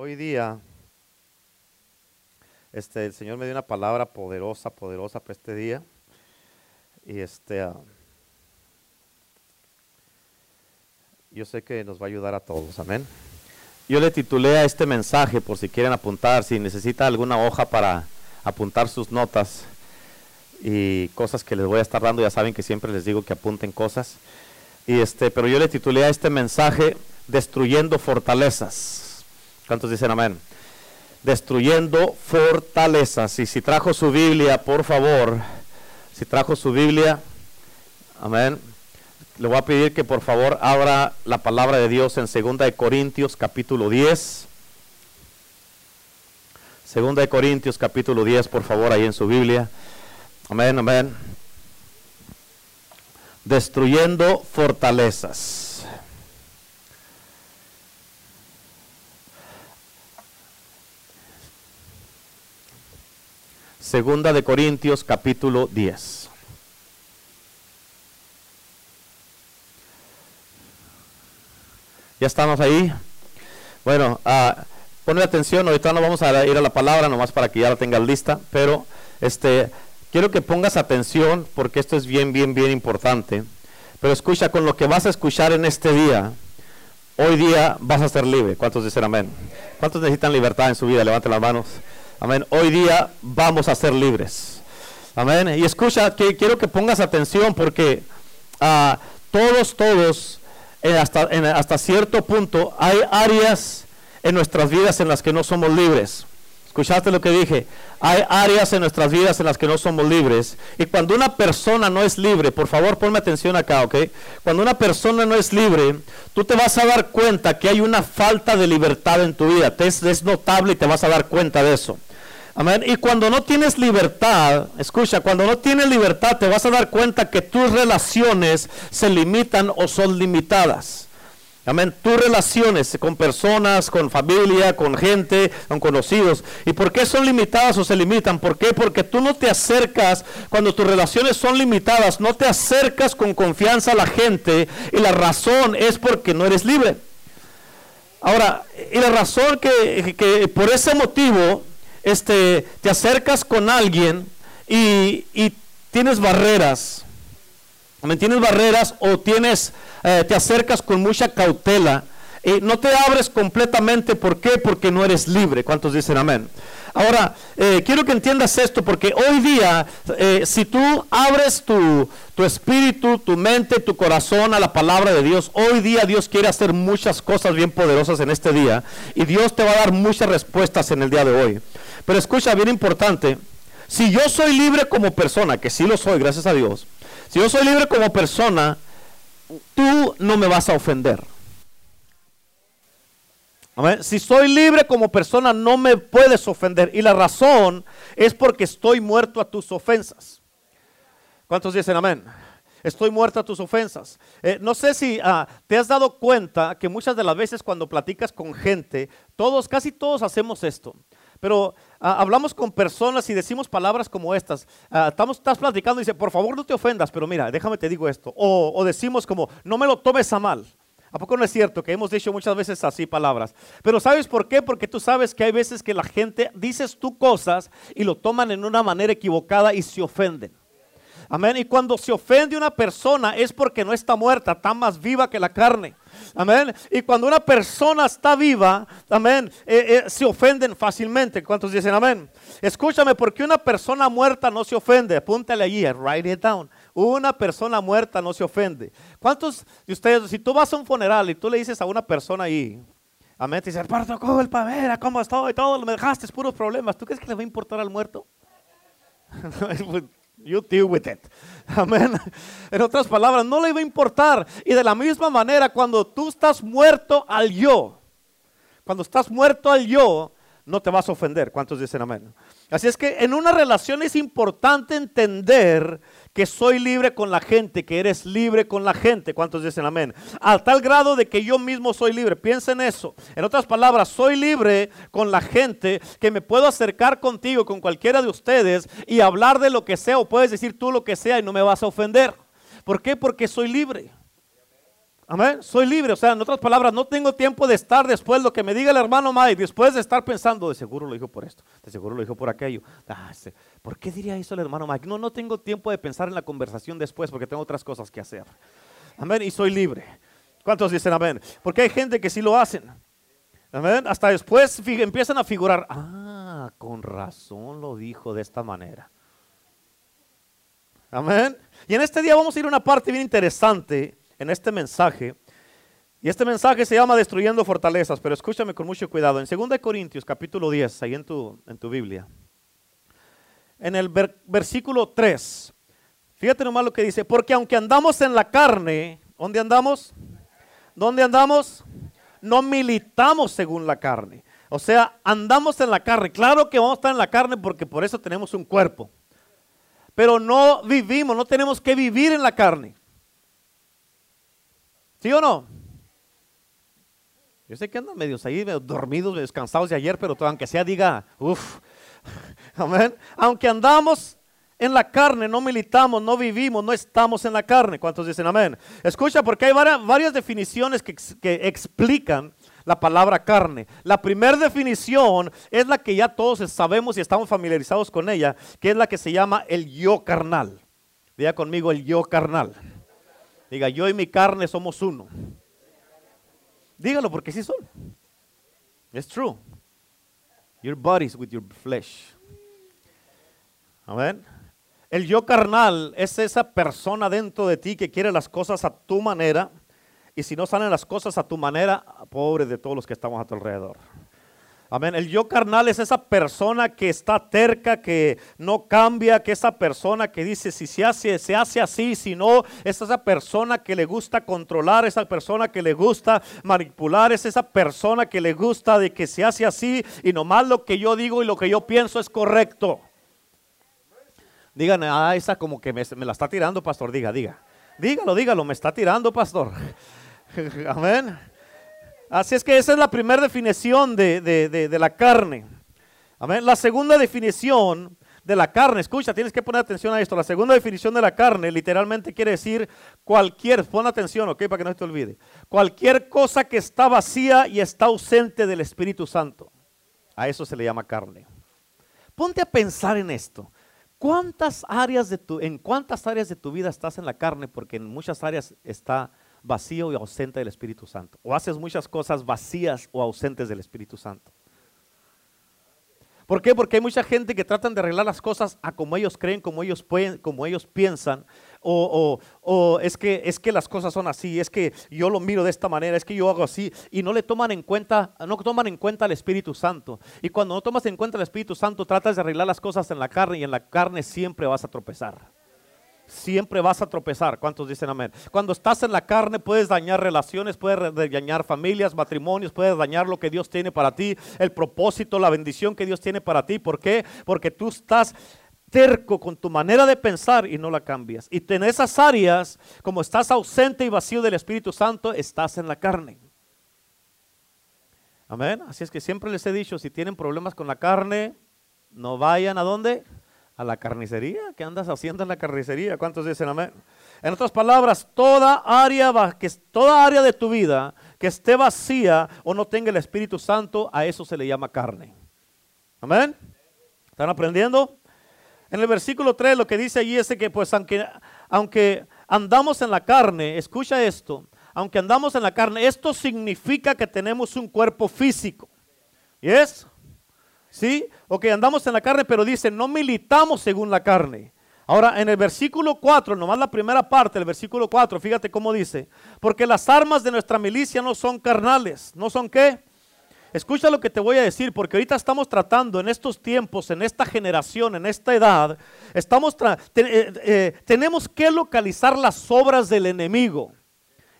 Hoy día, este, el Señor me dio una palabra poderosa, poderosa para este día. Y este, ah, yo sé que nos va a ayudar a todos, amén. Yo le titulé a este mensaje, por si quieren apuntar, si necesita alguna hoja para apuntar sus notas y cosas que les voy a estar dando, ya saben que siempre les digo que apunten cosas. Y este, pero yo le titulé a este mensaje Destruyendo fortalezas. ¿Cuántos dicen amén? Destruyendo fortalezas. Y si trajo su Biblia, por favor, si trajo su Biblia, amén. Le voy a pedir que por favor abra la palabra de Dios en 2 de Corintios capítulo 10. 2 de Corintios capítulo 10, por favor, ahí en su Biblia. Amén, amén. Destruyendo fortalezas. Segunda de Corintios capítulo 10. ¿Ya estamos ahí? Bueno, uh, ponle atención, ahorita no vamos a ir a la palabra, nomás para que ya la tengas lista, pero este, quiero que pongas atención porque esto es bien, bien, bien importante. Pero escucha, con lo que vas a escuchar en este día, hoy día vas a ser libre. ¿Cuántos dicen amén? ¿Cuántos necesitan libertad en su vida? Levanten las manos. Amén. Hoy día vamos a ser libres. Amén. Y escucha, que quiero que pongas atención porque uh, todos, todos, hasta, hasta cierto punto, hay áreas en nuestras vidas en las que no somos libres. ¿Escuchaste lo que dije? Hay áreas en nuestras vidas en las que no somos libres. Y cuando una persona no es libre, por favor ponme atención acá, ¿ok? Cuando una persona no es libre, tú te vas a dar cuenta que hay una falta de libertad en tu vida. Te es, es notable y te vas a dar cuenta de eso. Y cuando no tienes libertad, escucha, cuando no tienes libertad te vas a dar cuenta que tus relaciones se limitan o son limitadas. Amén. Tus relaciones con personas, con familia, con gente, con conocidos. ¿Y por qué son limitadas o se limitan? ¿Por qué? Porque tú no te acercas, cuando tus relaciones son limitadas, no te acercas con confianza a la gente. Y la razón es porque no eres libre. Ahora, y la razón que, que por ese motivo este, te acercas con alguien y, tienes barreras. Tienes barreras o tienes, eh, te acercas con mucha cautela. Y no te abres completamente. ¿Por qué? Porque no eres libre. ¿Cuántos dicen amén? Ahora, eh, quiero que entiendas esto, porque hoy día, eh, si tú abres tu, tu, espíritu, tu mente, tu corazón a la palabra de Dios, hoy día Dios quiere hacer muchas cosas bien poderosas en este día, y Dios te va a dar muchas respuestas en el día de hoy. Pero escucha, bien importante, si yo soy libre como persona, que sí lo soy, gracias a Dios, si yo soy libre como persona, tú no me vas a ofender. Si soy libre como persona, no me puedes ofender. Y la razón es porque estoy muerto a tus ofensas. ¿Cuántos dicen amén? Estoy muerto a tus ofensas. Eh, no sé si ah, te has dado cuenta que muchas de las veces cuando platicas con gente, todos, casi todos hacemos esto. Pero ah, hablamos con personas y decimos palabras como estas. Ah, estamos, estás platicando y dice, por favor no te ofendas, pero mira, déjame te digo esto. O, o, decimos como, no me lo tomes a mal. ¿A poco no es cierto que hemos dicho muchas veces así palabras? Pero ¿sabes por qué? Porque tú sabes que hay veces que la gente dices tú cosas y lo toman en una manera equivocada y se ofenden. Amén. Y cuando se ofende una persona es porque no está muerta, está más viva que la carne. Amén. Y cuando una persona está viva, amén, eh, eh, se ofenden fácilmente. ¿Cuántos dicen amén? Escúchame, porque una persona muerta no se ofende. Apúntale allí, write it down. Una persona muerta no se ofende. ¿Cuántos de ustedes, si tú vas a un funeral y tú le dices a una persona ahí, amén, te dice, parto culpa, mira cómo estoy, todo, me dejaste puros problemas, ¿tú crees que le va a importar al muerto? You deal with it. Amén. En otras palabras, no le va a importar. Y de la misma manera, cuando tú estás muerto al yo, cuando estás muerto al yo, no te vas a ofender. ¿Cuántos dicen amén? Así es que en una relación es importante entender que soy libre con la gente, que eres libre con la gente. ¿Cuántos dicen amén? A tal grado de que yo mismo soy libre. Piensa en eso. En otras palabras, soy libre con la gente, que me puedo acercar contigo, con cualquiera de ustedes, y hablar de lo que sea, o puedes decir tú lo que sea y no me vas a ofender. ¿Por qué? Porque soy libre. Amén. Soy libre. O sea, en otras palabras, no tengo tiempo de estar después lo que me diga el hermano Mike, después de estar pensando, de seguro lo dijo por esto, de seguro lo dijo por aquello. Ah, ¿Por qué diría eso el hermano Mike? No, no tengo tiempo de pensar en la conversación después porque tengo otras cosas que hacer. Amén. Y soy libre. ¿Cuántos dicen amén? Porque hay gente que sí lo hacen. Amén. Hasta después empiezan a figurar. Ah, con razón lo dijo de esta manera. Amén. Y en este día vamos a ir a una parte bien interesante en este mensaje. Y este mensaje se llama Destruyendo Fortalezas, pero escúchame con mucho cuidado. En 2 Corintios capítulo 10, ahí en tu, en tu Biblia, en el versículo 3, fíjate nomás lo que dice, porque aunque andamos en la carne, ¿dónde andamos? ¿Dónde andamos? No militamos según la carne. O sea, andamos en la carne. Claro que vamos a estar en la carne porque por eso tenemos un cuerpo. Pero no vivimos, no tenemos que vivir en la carne. ¿Sí o no? Yo sé que andan medios ahí, medio dormidos, descansados de ayer, pero aunque sea diga, uff, amén. Aunque andamos en la carne, no militamos, no vivimos, no estamos en la carne. ¿Cuántos dicen amén? Escucha, porque hay varias, definiciones que, que, explican la palabra carne. La primera definición es la que ya todos sabemos y estamos familiarizados con ella, que es la que se llama el yo carnal. Diga conmigo el yo carnal. Diga, yo y mi carne somos uno. Dígalo porque sí son. Es true. Your bodies with your flesh. Amén. El yo carnal es esa persona dentro de ti que quiere las cosas a tu manera. Y si no salen las cosas a tu manera, pobre de todos los que estamos a tu alrededor. Amén. El yo carnal es esa persona que está terca, que no cambia, que esa persona que dice si se hace, se hace así, si no, es esa persona que le gusta controlar, esa persona que le gusta manipular, es esa persona que le gusta de que se hace así y nomás lo que yo digo y lo que yo pienso es correcto. Digan, ah, esa como que me, me la está tirando, pastor, diga, diga. Dígalo, dígalo, me está tirando, pastor. Amén. Así es que esa es la primera definición de, la carne. Amén. La segunda definición de la carne, escucha, tienes que poner atención a esto. La segunda definición de la carne literalmente quiere decir cualquier, pon atención, ok, para que no te olvide. Cualquier cosa que está vacía y está ausente del Espíritu Santo. A eso se le llama carne. Ponte a pensar en esto. ¿Cuántas áreas de tu, en cuántas áreas de tu vida estás en la carne? Porque en muchas áreas está vacío y ausente del Espíritu Santo. O haces muchas cosas vacías o ausentes del Espíritu Santo. ¿Por qué? Porque hay mucha gente que tratan de arreglar las cosas a como ellos creen, como ellos pueden, como ellos piensan, o, es, que, es que las cosas son así, es que yo lo miro de esta manera, es que yo hago así, y no le toman en cuenta, no toman en cuenta al Espíritu Santo. Y cuando no tomas en cuenta al Espíritu Santo, tratas de arreglar las cosas en la carne y en la carne siempre vas a tropezar siempre vas a tropezar. ¿Cuántos dicen amén? Cuando estás en la carne puedes dañar relaciones, puedes dañar familias, matrimonios, puedes dañar lo que Dios tiene para ti, el propósito, la bendición que Dios tiene para ti. ¿Por qué? Porque tú estás terco con tu manera de pensar y no la cambias. Y en esas áreas, como estás ausente y vacío del Espíritu Santo, estás en la carne. Amén. Así es que siempre les he dicho, si tienen problemas con la carne, no vayan a dónde? A la carnicería. ¿Qué andas haciendo en la carnicería? ¿Cuántos dicen amén? En otras palabras, toda área, que, toda área de tu vida que esté vacía o no tenga el Espíritu Santo, a eso se le llama carne. Amén. ¿Están aprendiendo? En el versículo 3 lo que dice allí es que pues aunque, aunque andamos en la carne, escucha esto, aunque andamos en la carne, esto significa que tenemos un cuerpo físico. ¿Y es? ¿Sí? Ok, andamos en la carne, pero dice, no militamos según la carne. Ahora, en el versículo 4, nomás la primera parte del versículo 4, fíjate cómo dice, porque las armas de nuestra milicia no son carnales, ¿no son qué? Escucha lo que te voy a decir, porque ahorita estamos tratando en estos tiempos, en esta generación, en esta edad, estamos eh, eh, tenemos que localizar las obras del enemigo.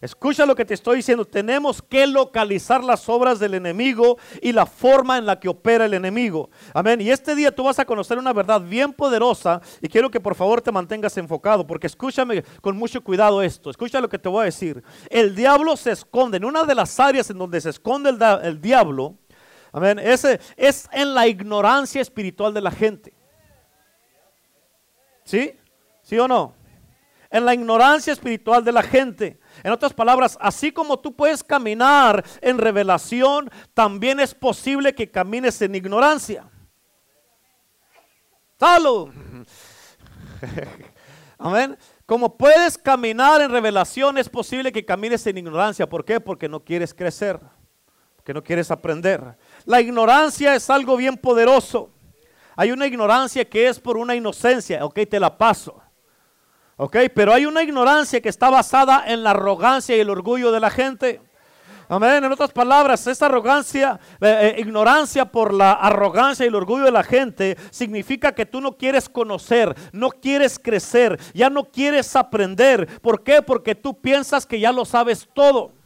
Escucha lo que te estoy diciendo. Tenemos que localizar las obras del enemigo y la forma en la que opera el enemigo. Amén. Y este día tú vas a conocer una verdad bien poderosa y quiero que por favor te mantengas enfocado porque escúchame con mucho cuidado esto. Escucha lo que te voy a decir. El diablo se esconde. En una de las áreas en donde se esconde el, diablo, amén, ese es en la ignorancia espiritual de la gente. ¿Sí? ¿Sí o no? En la ignorancia espiritual de la gente. En otras palabras, así como tú puedes caminar en revelación, también es posible que camines en ignorancia. Salud. Amén. Como puedes caminar en revelación, es posible que camines en ignorancia. ¿Por qué? Porque no quieres crecer, porque no quieres aprender. La ignorancia es algo bien poderoso. Hay una ignorancia que es por una inocencia, ok, te la paso. Ok, pero hay una ignorancia que está basada en la arrogancia y el orgullo de la gente. Amén. En otras palabras, esa arrogancia, eh, eh, ignorancia por la arrogancia y el orgullo de la gente, significa que tú no quieres conocer, no quieres crecer, ya no quieres aprender. ¿Por qué? Porque tú piensas que ya lo sabes todo.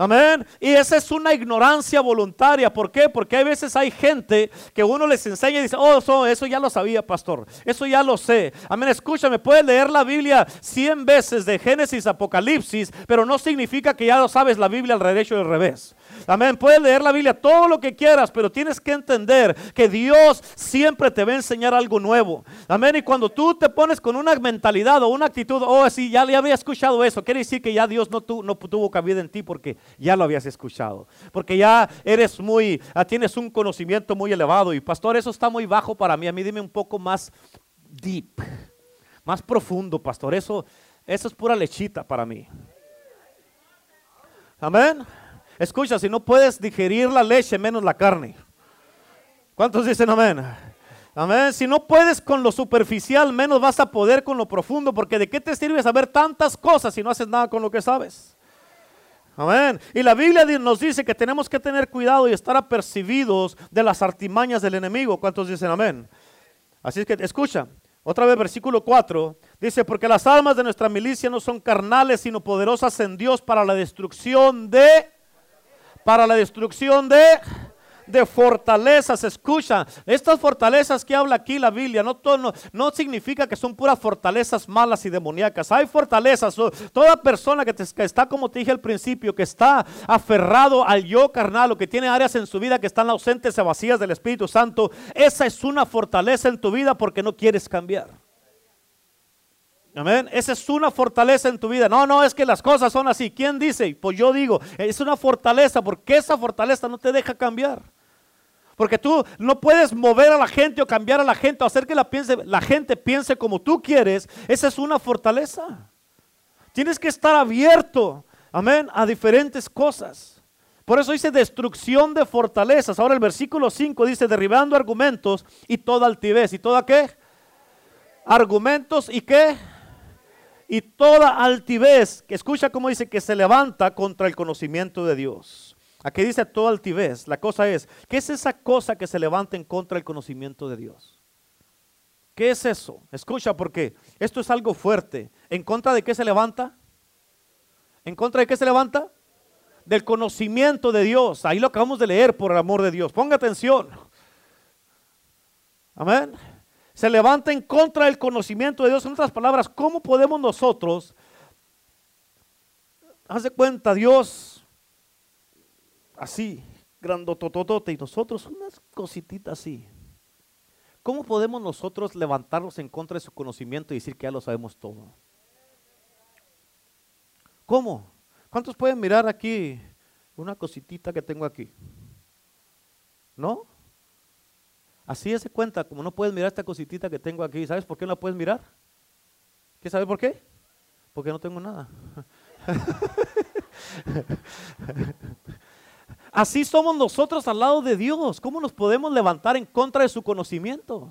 Amén. Y esa es una ignorancia voluntaria. ¿Por qué? Porque hay veces hay gente que uno les enseña y dice, oh, eso, ya lo sabía, pastor. Eso ya lo sé. Amén. Escúchame, puedes leer la Biblia 100 veces de Génesis a Apocalipsis, pero no significa que ya lo sabes la Biblia al derecho y al revés. Amén. Puedes leer la Biblia todo lo que quieras, pero tienes que entender que Dios siempre te va a enseñar algo nuevo. Amén. Y cuando tú te pones con una mentalidad o una actitud, oh, sí, ya, le había escuchado eso, quiere decir que ya Dios no, no tuvo cabida en ti porque ya lo habías escuchado. Porque ya eres muy, tienes un conocimiento muy elevado. Y pastor, eso está muy bajo para mí. A mí dime un poco más deep, más profundo, pastor. Eso, eso es pura lechita para mí. Amén. Escucha, si no puedes digerir la leche, menos la carne. ¿Cuántos dicen amén? Amén. Si no puedes con lo superficial, menos vas a poder con lo profundo, porque ¿de qué te sirve saber tantas cosas si no haces nada con lo que sabes? Amén. Y la Biblia nos dice que tenemos que tener cuidado y estar apercibidos de las artimañas del enemigo. ¿Cuántos dicen amén? Así es que escucha, otra vez versículo 4, dice, porque las almas de nuestra milicia no son carnales, sino poderosas en Dios para la destrucción de para la destrucción de, de fortalezas. Escucha, estas fortalezas que habla aquí la Biblia no, no, no significa que son puras fortalezas malas y demoníacas. Hay fortalezas. Toda persona que, que, está, como te dije al principio, que está aferrado al yo carnal o que tiene áreas en su vida que están ausentes y vacías del Espíritu Santo, esa es una fortaleza en tu vida porque no quieres cambiar. Amén. Esa es una fortaleza en tu vida. No, no, es que las cosas son así. ¿Quién dice? Pues yo digo, es una fortaleza porque esa fortaleza no te deja cambiar. Porque tú no puedes mover a la gente o cambiar a la gente o hacer que la, piense, la gente piense como tú quieres. Esa es una fortaleza. Tienes que estar abierto, amén, a diferentes cosas. Por eso dice destrucción de fortalezas. Ahora el versículo 5 dice derribando argumentos y toda altivez. ¿Y toda qué? Argumentos y qué? Y toda altivez, que escucha cómo dice que se levanta contra el conocimiento de Dios. Aquí dice toda altivez. La cosa es, ¿qué es esa cosa que se levanta en contra del conocimiento de Dios? ¿Qué es eso? Escucha porque esto es algo fuerte. ¿En contra de qué se levanta? ¿En contra de qué se levanta? Del conocimiento de Dios. Ahí lo acabamos de leer por el amor de Dios. Ponga atención. Amén se levanta en contra del conocimiento de Dios. En otras palabras, ¿cómo podemos nosotros, haz de cuenta, Dios, así, grandotototote, y nosotros unas cosititas así? ¿Cómo podemos nosotros levantarnos en contra de su conocimiento y decir que ya lo sabemos todo? ¿Cómo? ¿Cuántos pueden mirar aquí una cositita que tengo aquí? ¿No? Así se cuenta, como no puedes mirar esta cositita que tengo aquí. ¿Sabes por qué no la puedes mirar? ¿Qué sabes por qué? Porque no tengo nada. Así somos nosotros al lado de Dios. ¿Cómo nos podemos levantar en contra de su conocimiento?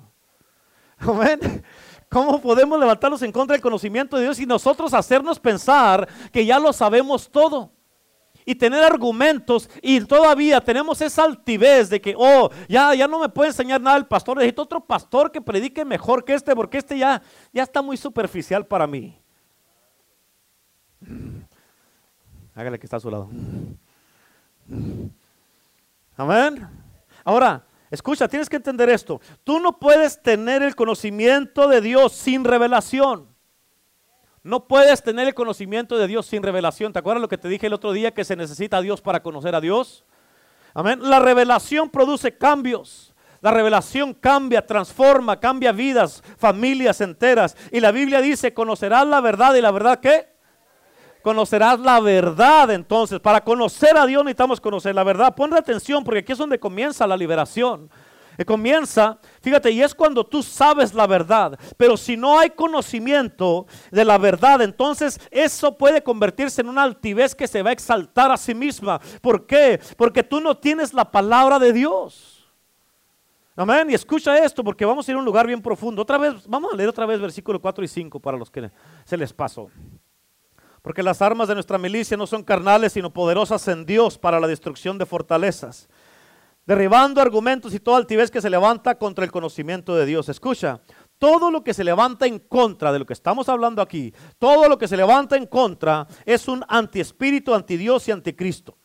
¿Cómo podemos levantarnos en contra del conocimiento de Dios y nosotros hacernos pensar que ya lo sabemos todo? Y tener argumentos y todavía tenemos esa altivez de que, oh, ya, ya no me puede enseñar nada el pastor, necesito otro pastor que predique mejor que este porque este ya, ya está muy superficial para mí. Hágale que está a su lado. Amén. Ahora, escucha, tienes que entender esto. Tú no puedes tener el conocimiento de Dios sin revelación. No puedes tener el conocimiento de Dios sin revelación. ¿Te acuerdas lo que te dije el otro día que se necesita a Dios para conocer a Dios? Amén. La revelación produce cambios. La revelación cambia, transforma, cambia vidas, familias enteras. Y la Biblia dice, conocerás la verdad y la verdad qué? Conocerás la verdad entonces. Para conocer a Dios necesitamos conocer la verdad. Pon atención porque aquí es donde comienza la liberación. Comienza, fíjate, y es cuando tú sabes la verdad. Pero si no hay conocimiento de la verdad, entonces eso puede convertirse en una altivez que se va a exaltar a sí misma. ¿Por qué? Porque tú no tienes la palabra de Dios. Amén. Y escucha esto porque vamos a ir a un lugar bien profundo. Otra vez, vamos a leer otra vez versículo 4 y 5 para los que se les pasó. Porque las armas de nuestra milicia no son carnales, sino poderosas en Dios para la destrucción de fortalezas, derribando argumentos y toda altivez que se levanta contra el conocimiento de Dios. Escucha, todo lo que se levanta en contra de lo que estamos hablando aquí, todo lo que se levanta en contra es un antiespíritu, antidios y anticristo.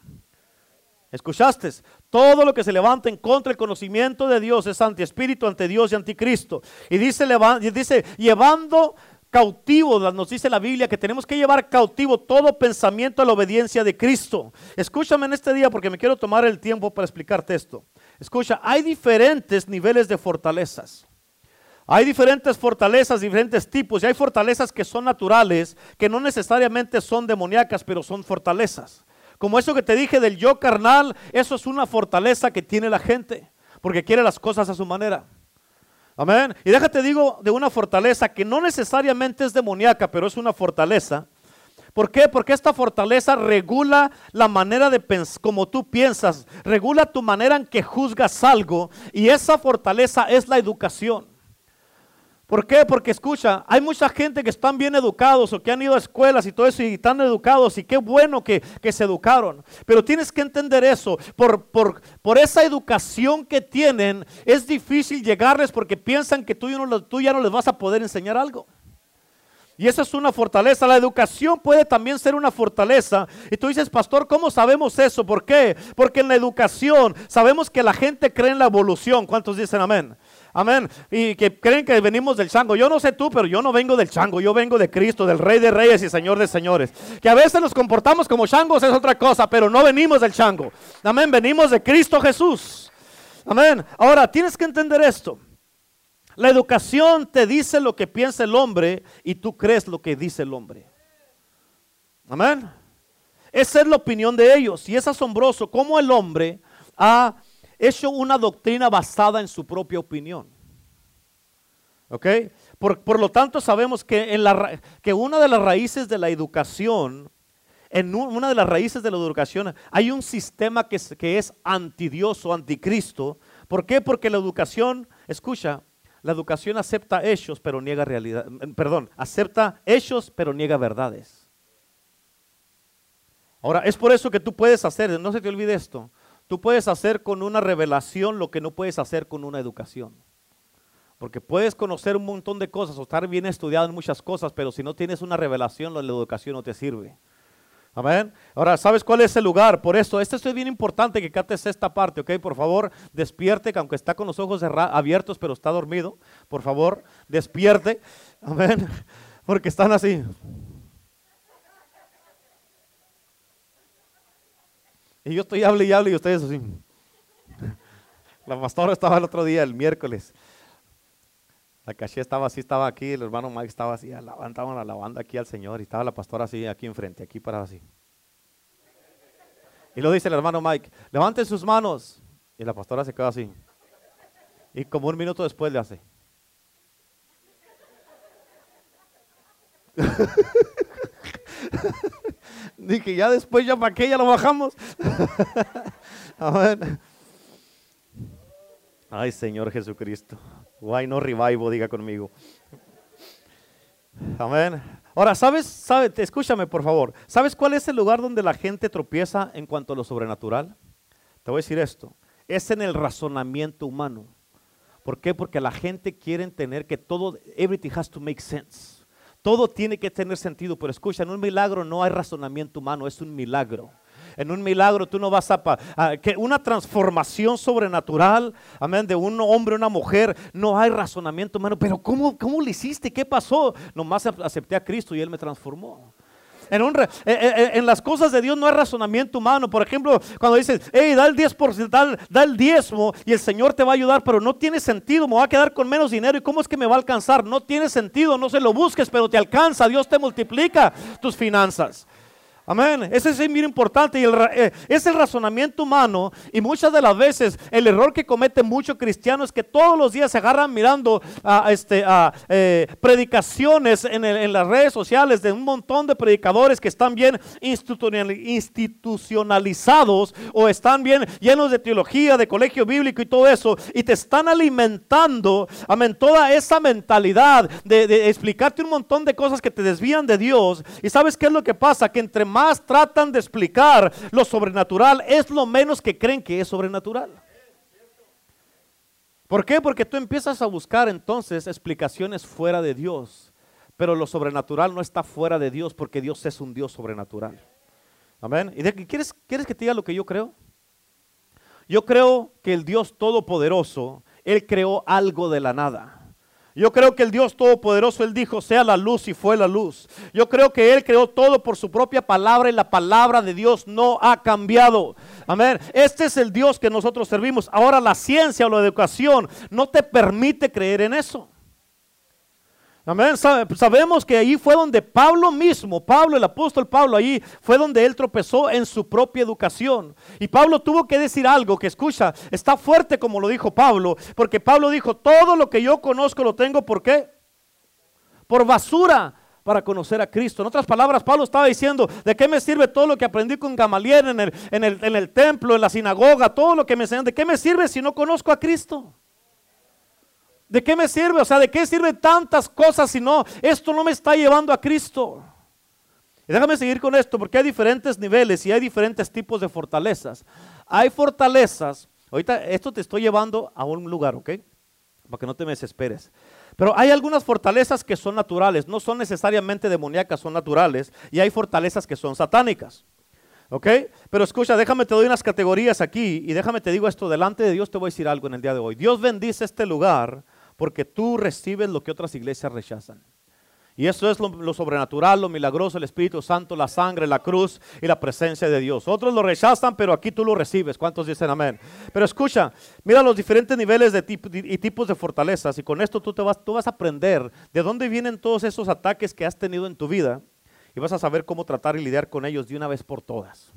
¿Escuchaste? Todo lo que se levanta en contra del conocimiento de Dios es antiespíritu, ante Dios y anticristo. Y dice, dice llevando cautivo, nos dice la Biblia que tenemos que llevar cautivo todo pensamiento a la obediencia de Cristo. Escúchame en este día porque me quiero tomar el tiempo para explicarte esto. Escucha, hay diferentes niveles de fortalezas. Hay diferentes fortalezas, diferentes tipos, y hay fortalezas que son naturales, que no necesariamente son demoníacas, pero son fortalezas. Como eso que te dije del yo carnal, eso es una fortaleza que tiene la gente, porque quiere las cosas a su manera. Amén. Y déjate digo de una fortaleza que no necesariamente es demoníaca, pero es una fortaleza. ¿Por qué? Porque esta fortaleza regula la manera de pensar, como tú piensas, regula tu manera en que juzgas algo. Y esa fortaleza es la educación. ¿Por qué? Porque escucha, hay mucha gente que están bien educados o que han ido a escuelas y todo eso y están educados y qué bueno que, se educaron. Pero tienes que entender eso. Por, por, por, esa educación que tienen es difícil llegarles porque piensan que tú, no, tú ya no les vas a poder enseñar algo. Y esa es una fortaleza. La educación puede también ser una fortaleza. Y tú dices, pastor, ¿cómo sabemos eso? ¿Por qué? Porque en la educación sabemos que la gente cree en la evolución. ¿Cuántos dicen amén? Amén. Y que creen que venimos del chango. Yo no sé tú, pero yo no vengo del chango. Yo vengo de Cristo, del Rey de Reyes y Señor de Señores. Que a veces nos comportamos como changos es otra cosa, pero no venimos del chango. Amén. Venimos de Cristo Jesús. Amén. Ahora, tienes que entender esto. La educación te dice lo que piensa el hombre y tú crees lo que dice el hombre. Amén. Esa es la opinión de ellos. Y es asombroso cómo el hombre ha hecho una doctrina basada en su propia opinión. ¿Ok? Por, lo tanto, sabemos que, en la, que una de las raíces de la educación, en una de las raíces de la educación, hay un sistema que es, que es antidioso, anticristo. ¿Por qué? Porque la educación, escucha, la educación acepta hechos, pero niega realidad. Perdón, acepta hechos, pero niega verdades. Ahora, es por eso que tú puedes hacer, no se te olvide esto, Tú puedes hacer con una revelación lo que no puedes hacer con una educación. Porque puedes conocer un montón de cosas o estar bien estudiado en muchas cosas, pero si no tienes una revelación, la educación no te sirve. Amén. Ahora, ¿sabes cuál es el lugar? Por eso, esto es bien importante que cates esta parte, ¿ok? Por favor, despierte, que aunque está con los ojos abiertos, pero está dormido, por favor, despierte. Amén. Porque están así. Y yo estoy hable y hable y ustedes así. La pastora estaba el otro día, el miércoles. La caché estaba así, estaba aquí, el hermano Mike estaba así, estaban alabando aquí al Señor y estaba la pastora así, aquí enfrente, aquí para así. Y lo dice el hermano Mike, levanten sus manos. Y la pastora se queda así. Y como un minuto después le hace. Dije, ya después, ya para qué, ya lo bajamos. Amén. Ay, Señor Jesucristo. Why no revival, diga conmigo. Amén. Ahora, ¿sabes? ¿sabes? Escúchame, por favor. ¿Sabes cuál es el lugar donde la gente tropieza en cuanto a lo sobrenatural? Te voy a decir esto. Es en el razonamiento humano. ¿Por qué? Porque la gente quiere tener que todo, everything has to make sense. Todo tiene que tener sentido, pero escucha, en un milagro no hay razonamiento humano, es un milagro. En un milagro tú no vas a, que una transformación sobrenatural, amén, de un hombre una mujer, no hay razonamiento humano. Pero ¿cómo, cómo lo hiciste? ¿Qué pasó? Nomás acepté a Cristo y Él me transformó. Eh, eh, eh, en, las cosas de Dios no hay razonamiento humano. Por ejemplo, cuando dices, hey, da el 10%, da, da, el diezmo y el Señor te va a ayudar, pero no tiene sentido, me va a quedar con menos dinero. ¿Y cómo es que me va a alcanzar? No tiene sentido, no se lo busques, pero te alcanza. Dios te multiplica tus finanzas. Amén. Ese es muy importante y eh, es el razonamiento humano y muchas de las veces el error que cometen muchos cristianos es que todos los días se agarran mirando a, este, eh, predicaciones en, en, las redes sociales de un montón de predicadores que están bien institucionalizados o están bien llenos de teología, de colegio bíblico y todo eso y te están alimentando, amén, toda esa mentalidad de, de explicarte un montón de cosas que te desvían de Dios y sabes qué es lo que pasa, que entre más tratan de explicar lo sobrenatural, es lo menos que creen que es sobrenatural. ¿Por qué? Porque tú empiezas a buscar entonces explicaciones fuera de Dios. Pero lo sobrenatural no está fuera de Dios porque Dios es un Dios sobrenatural. Amén. ¿Y ¿quieres, ¿Quieres que te diga lo que yo creo? Yo creo que el Dios Todopoderoso, Él creó algo de la nada. Yo creo que el Dios Todopoderoso, Él dijo, sea la luz y fue la luz. Yo creo que Él creó todo por su propia palabra y la palabra de Dios no ha cambiado. Amén. Este es el Dios que nosotros servimos. Ahora la ciencia o la educación no te permite creer en eso. Amén. Sabemos que ahí fue donde Pablo mismo, Pablo, el apóstol Pablo, ahí fue donde él tropezó en su propia educación. Y Pablo tuvo que decir algo que escucha, está fuerte como lo dijo Pablo, porque Pablo dijo, todo lo que yo conozco lo tengo, ¿por qué? Por basura para conocer a Cristo. En otras palabras, Pablo estaba diciendo, ¿de qué me sirve todo lo que aprendí con Gamaliel en el, en el, en el templo, en la sinagoga, todo lo que me enseñan? ¿De qué me sirve si no conozco a Cristo? ¿De qué me sirve? O sea, ¿de qué sirven tantas cosas si no, esto no me está llevando a Cristo? Y déjame seguir con esto, porque hay diferentes niveles y hay diferentes tipos de fortalezas. Hay fortalezas, ahorita esto te estoy llevando a un lugar, ¿ok? Para que no te desesperes. Pero hay algunas fortalezas que son naturales, no son necesariamente demoníacas, son naturales. Y hay fortalezas que son satánicas. ¿Ok? Pero escucha, déjame te doy unas categorías aquí y déjame te digo esto, delante de Dios te voy a decir algo en el día de hoy. Dios bendice este lugar porque tú recibes lo que otras iglesias rechazan. Y eso es lo, sobrenatural, lo milagroso, el Espíritu Santo, la sangre, la cruz y la presencia de Dios. Otros lo rechazan, pero aquí tú lo recibes. ¿Cuántos dicen amén? Pero escucha, mira los diferentes niveles de y tipos de fortalezas. Y con esto tú, te vas, tú vas a aprender de dónde vienen todos esos ataques que has tenido en tu vida. Y vas a saber cómo tratar y lidiar con ellos de una vez por todas.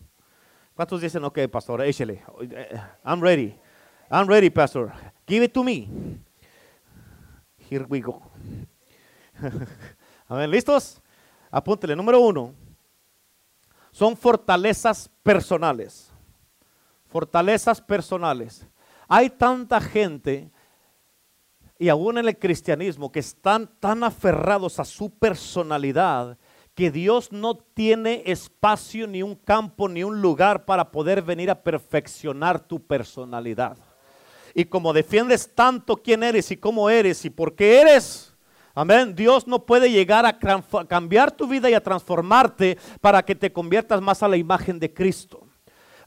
¿Cuántos dicen, ok, pastor, échale? I'm ready. I'm ready, pastor. Give it to me. Here we go. A ver, ¿listos? Apúntele. Número uno. Son fortalezas personales. Fortalezas personales. Hay tanta gente, y aún en el cristianismo, que están tan aferrados a su personalidad que Dios no tiene espacio, ni un campo, ni un lugar para poder venir a perfeccionar tu personalidad. Y como defiendes tanto quién eres y cómo eres y por qué eres, amén, Dios no puede llegar a cambiar tu vida y a transformarte para que te conviertas más a la imagen de Cristo.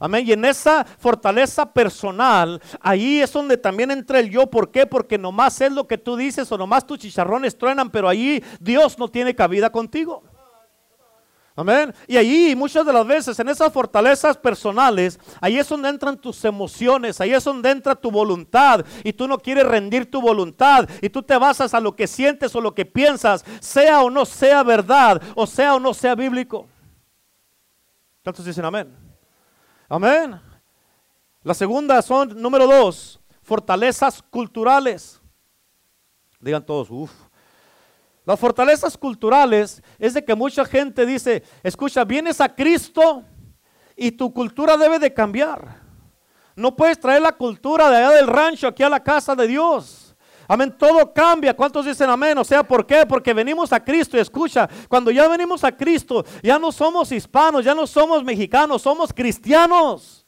Amén. Y en esa fortaleza personal, ahí es donde también entra el yo. ¿Por qué? Porque nomás es lo que tú dices o nomás tus chicharrones truenan, pero ahí Dios no tiene cabida contigo. Amén. Y ahí muchas de las veces en esas fortalezas personales, ahí es donde entran tus emociones, ahí es donde entra tu voluntad y tú no quieres rendir tu voluntad y tú te basas a lo que sientes o lo que piensas, sea o no sea verdad o sea o no sea bíblico. ¿Cuántos dicen amén? Amén. La segunda son, número dos, fortalezas culturales. Digan todos, uff. Las fortalezas culturales es de que mucha gente dice, escucha, vienes a Cristo y tu cultura debe de cambiar. No puedes traer la cultura de allá del rancho aquí a la casa de Dios. Amén, todo cambia. ¿Cuántos dicen amén? O sea, ¿por qué? Porque venimos a Cristo y escucha, cuando ya venimos a Cristo, ya no somos hispanos, ya no somos mexicanos, somos cristianos.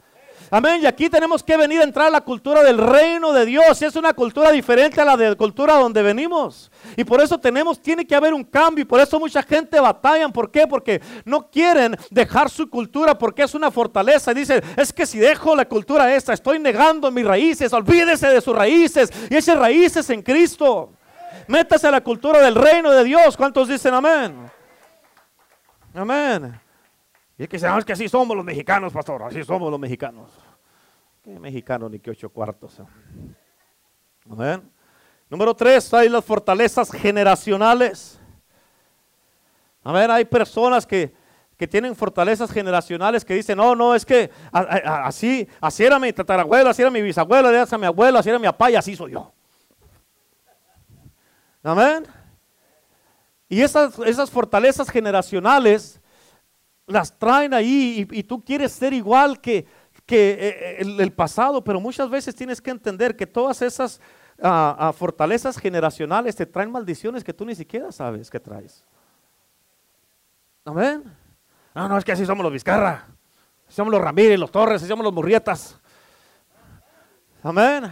Amén. Y aquí tenemos que venir a entrar a la cultura del reino de Dios. Y es una cultura diferente a la de cultura donde venimos. Y por eso tenemos, tiene que haber un cambio. Y por eso mucha gente batalla. ¿Por qué? Porque no quieren dejar su cultura porque es una fortaleza. Y dicen, es que si dejo la cultura esta, estoy negando mis raíces. Olvídese de sus raíces. Y esas raíces en Cristo. Métase a la cultura del reino de Dios. ¿Cuántos dicen amén? Amén. Y es que sabemos que así somos los mexicanos, pastor, así somos los mexicanos. ¿Qué mexicano ni que ocho cuartos? Amén. Número tres, hay las fortalezas generacionales. A ver, hay personas que, que tienen fortalezas generacionales que dicen, no, no, es que así, así era mi tatarabuelo, así era mi bisabuelo, así era mi así era mi papá y así soy yo. Amén. Y esas, esas fortalezas generacionales las traen ahí y, tú quieres ser igual que, que eh, el, pasado, pero muchas veces tienes que entender que todas esas ah, ah, fortalezas generacionales te traen maldiciones que tú ni siquiera sabes que traes. Amén. No, no, es que así somos los Vizcarra, así somos los Ramírez, los Torres, así somos los Murrietas. Amén.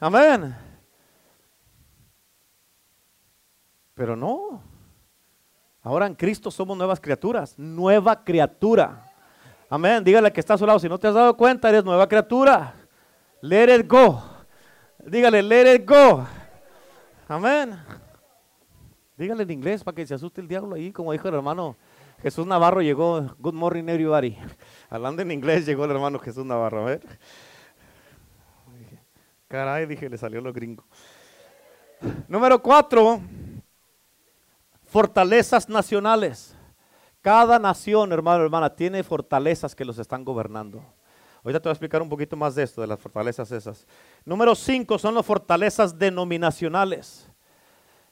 Amén. Pero no. Ahora en Cristo somos nuevas criaturas, nueva criatura. Amén. Dígale que está a su lado, si no te has dado cuenta, eres nueva criatura. Let it go. Dígale, let it go. Amén. Dígale en inglés para que se asuste el diablo ahí, como dijo el hermano Jesús Navarro llegó. Good morning, everybody. Hablando en inglés, llegó el hermano Jesús Navarro. A ver. Caray, dije, le salió lo gringo. Número cuatro Fortalezas nacionales. Cada nación, hermano, hermana, tiene fortalezas que los están gobernando. Ahorita te voy a explicar un poquito más de esto, de las fortalezas esas. Número cinco son las fortalezas denominacionales.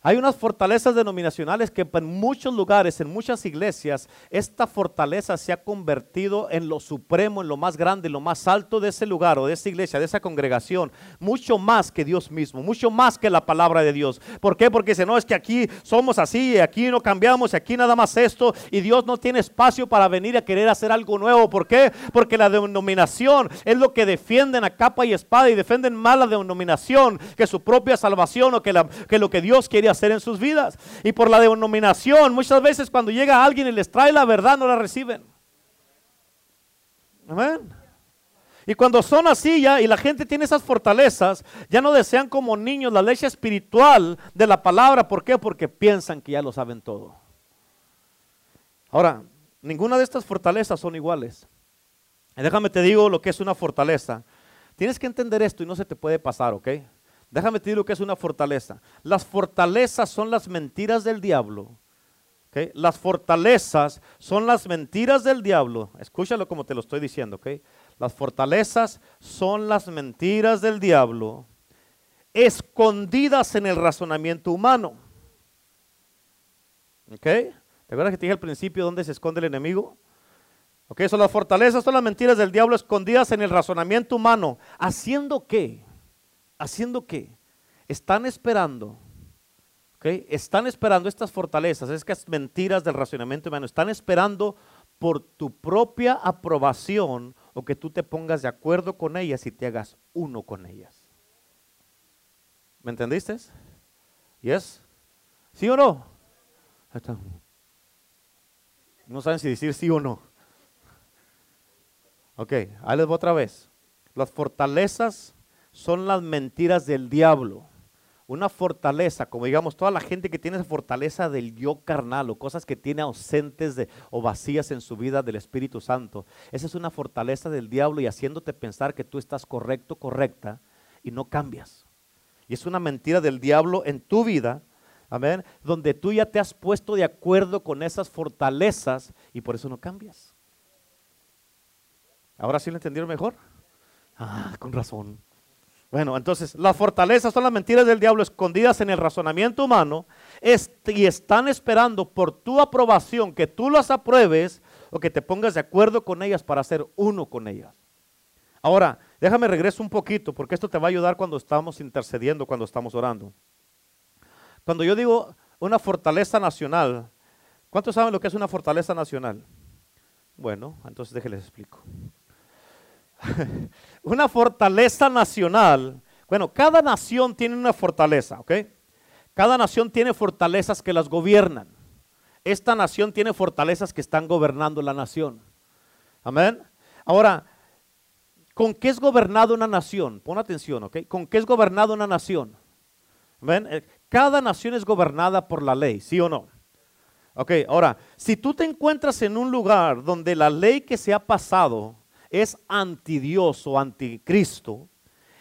Hay unas fortalezas denominacionales que en muchos lugares, en muchas iglesias, esta fortaleza se ha convertido en lo supremo, en lo más grande, en lo más alto de ese lugar o de esa iglesia, de esa congregación, mucho más que Dios mismo, mucho más que la palabra de Dios. ¿Por qué? Porque dice, no, es que aquí somos así, aquí no cambiamos, aquí nada más esto, y Dios no tiene espacio para venir a querer hacer algo nuevo. ¿Por qué? Porque la denominación es lo que defienden a capa y espada y defienden más la denominación que su propia salvación o que, que lo que Dios quiere hacer en sus vidas. Y por la denominación, muchas veces cuando llega alguien y les trae la verdad, no la reciben. Amén. Y cuando son así ya y la gente tiene esas fortalezas, ya no desean como niños la leche espiritual de la palabra. ¿Por qué? Porque piensan que ya lo saben todo. Ahora, ninguna de estas fortalezas son iguales. déjame te digo lo que es una fortaleza. Tienes que entender esto y no se te puede pasar, ¿ok? Déjame decir lo que es una fortaleza. Las fortalezas son las mentiras del diablo. Las fortalezas son las mentiras del diablo. Escúchalo como te lo estoy diciendo. Las fortalezas son las mentiras del diablo escondidas en el razonamiento humano. ¿Te acuerdas que te dije al principio dónde se esconde el enemigo? Ok, son las fortalezas, son las mentiras del diablo escondidas en el razonamiento humano. ¿Haciendo qué? ¿Haciendo qué? Están esperando, ¿ok? Están esperando estas fortalezas, estas mentiras del racionamiento humano, están esperando por tu propia aprobación o que tú te pongas de acuerdo con ellas y te hagas uno con ellas. ¿Me entendiste? ¿Yes? ¿Sí o no? No saben si decir sí o no. Ok, ahí les voy otra vez. Las fortalezas son las mentiras del diablo. Una fortaleza, como digamos, toda la gente que tiene esa fortaleza del yo carnal o cosas que tiene ausentes de, o vacías en su vida del Espíritu Santo. Esa es una fortaleza del diablo y haciéndote pensar que tú estás correcto, correcta y no cambias. Y es una mentira del diablo en tu vida, amén, donde tú ya te has puesto de acuerdo con esas fortalezas y por eso no cambias. ¿Ahora sí lo entendieron mejor? Ah, con razón. Bueno, entonces las fortalezas son las mentiras del diablo escondidas en el razonamiento humano y están esperando por tu aprobación que tú las apruebes o que te pongas de acuerdo con ellas para ser uno con ellas. Ahora, déjame regreso un poquito porque esto te va a ayudar cuando estamos intercediendo, cuando estamos orando. Cuando yo digo una fortaleza nacional, ¿cuántos saben lo que es una fortaleza nacional? Bueno, entonces déjenles explico. una fortaleza nacional. Bueno, cada nación tiene una fortaleza, ¿ok? Cada nación tiene fortalezas que las gobiernan. Esta nación tiene fortalezas que están gobernando la nación. Amén. Ahora, ¿con qué es gobernada una nación? Pon atención, ¿ok? ¿Con qué es gobernada una nación? Amén. Eh, cada nación es gobernada por la ley, ¿sí o no? Ok, ahora, si tú te encuentras en un lugar donde la ley que se ha pasado es anti Dios o anticristo,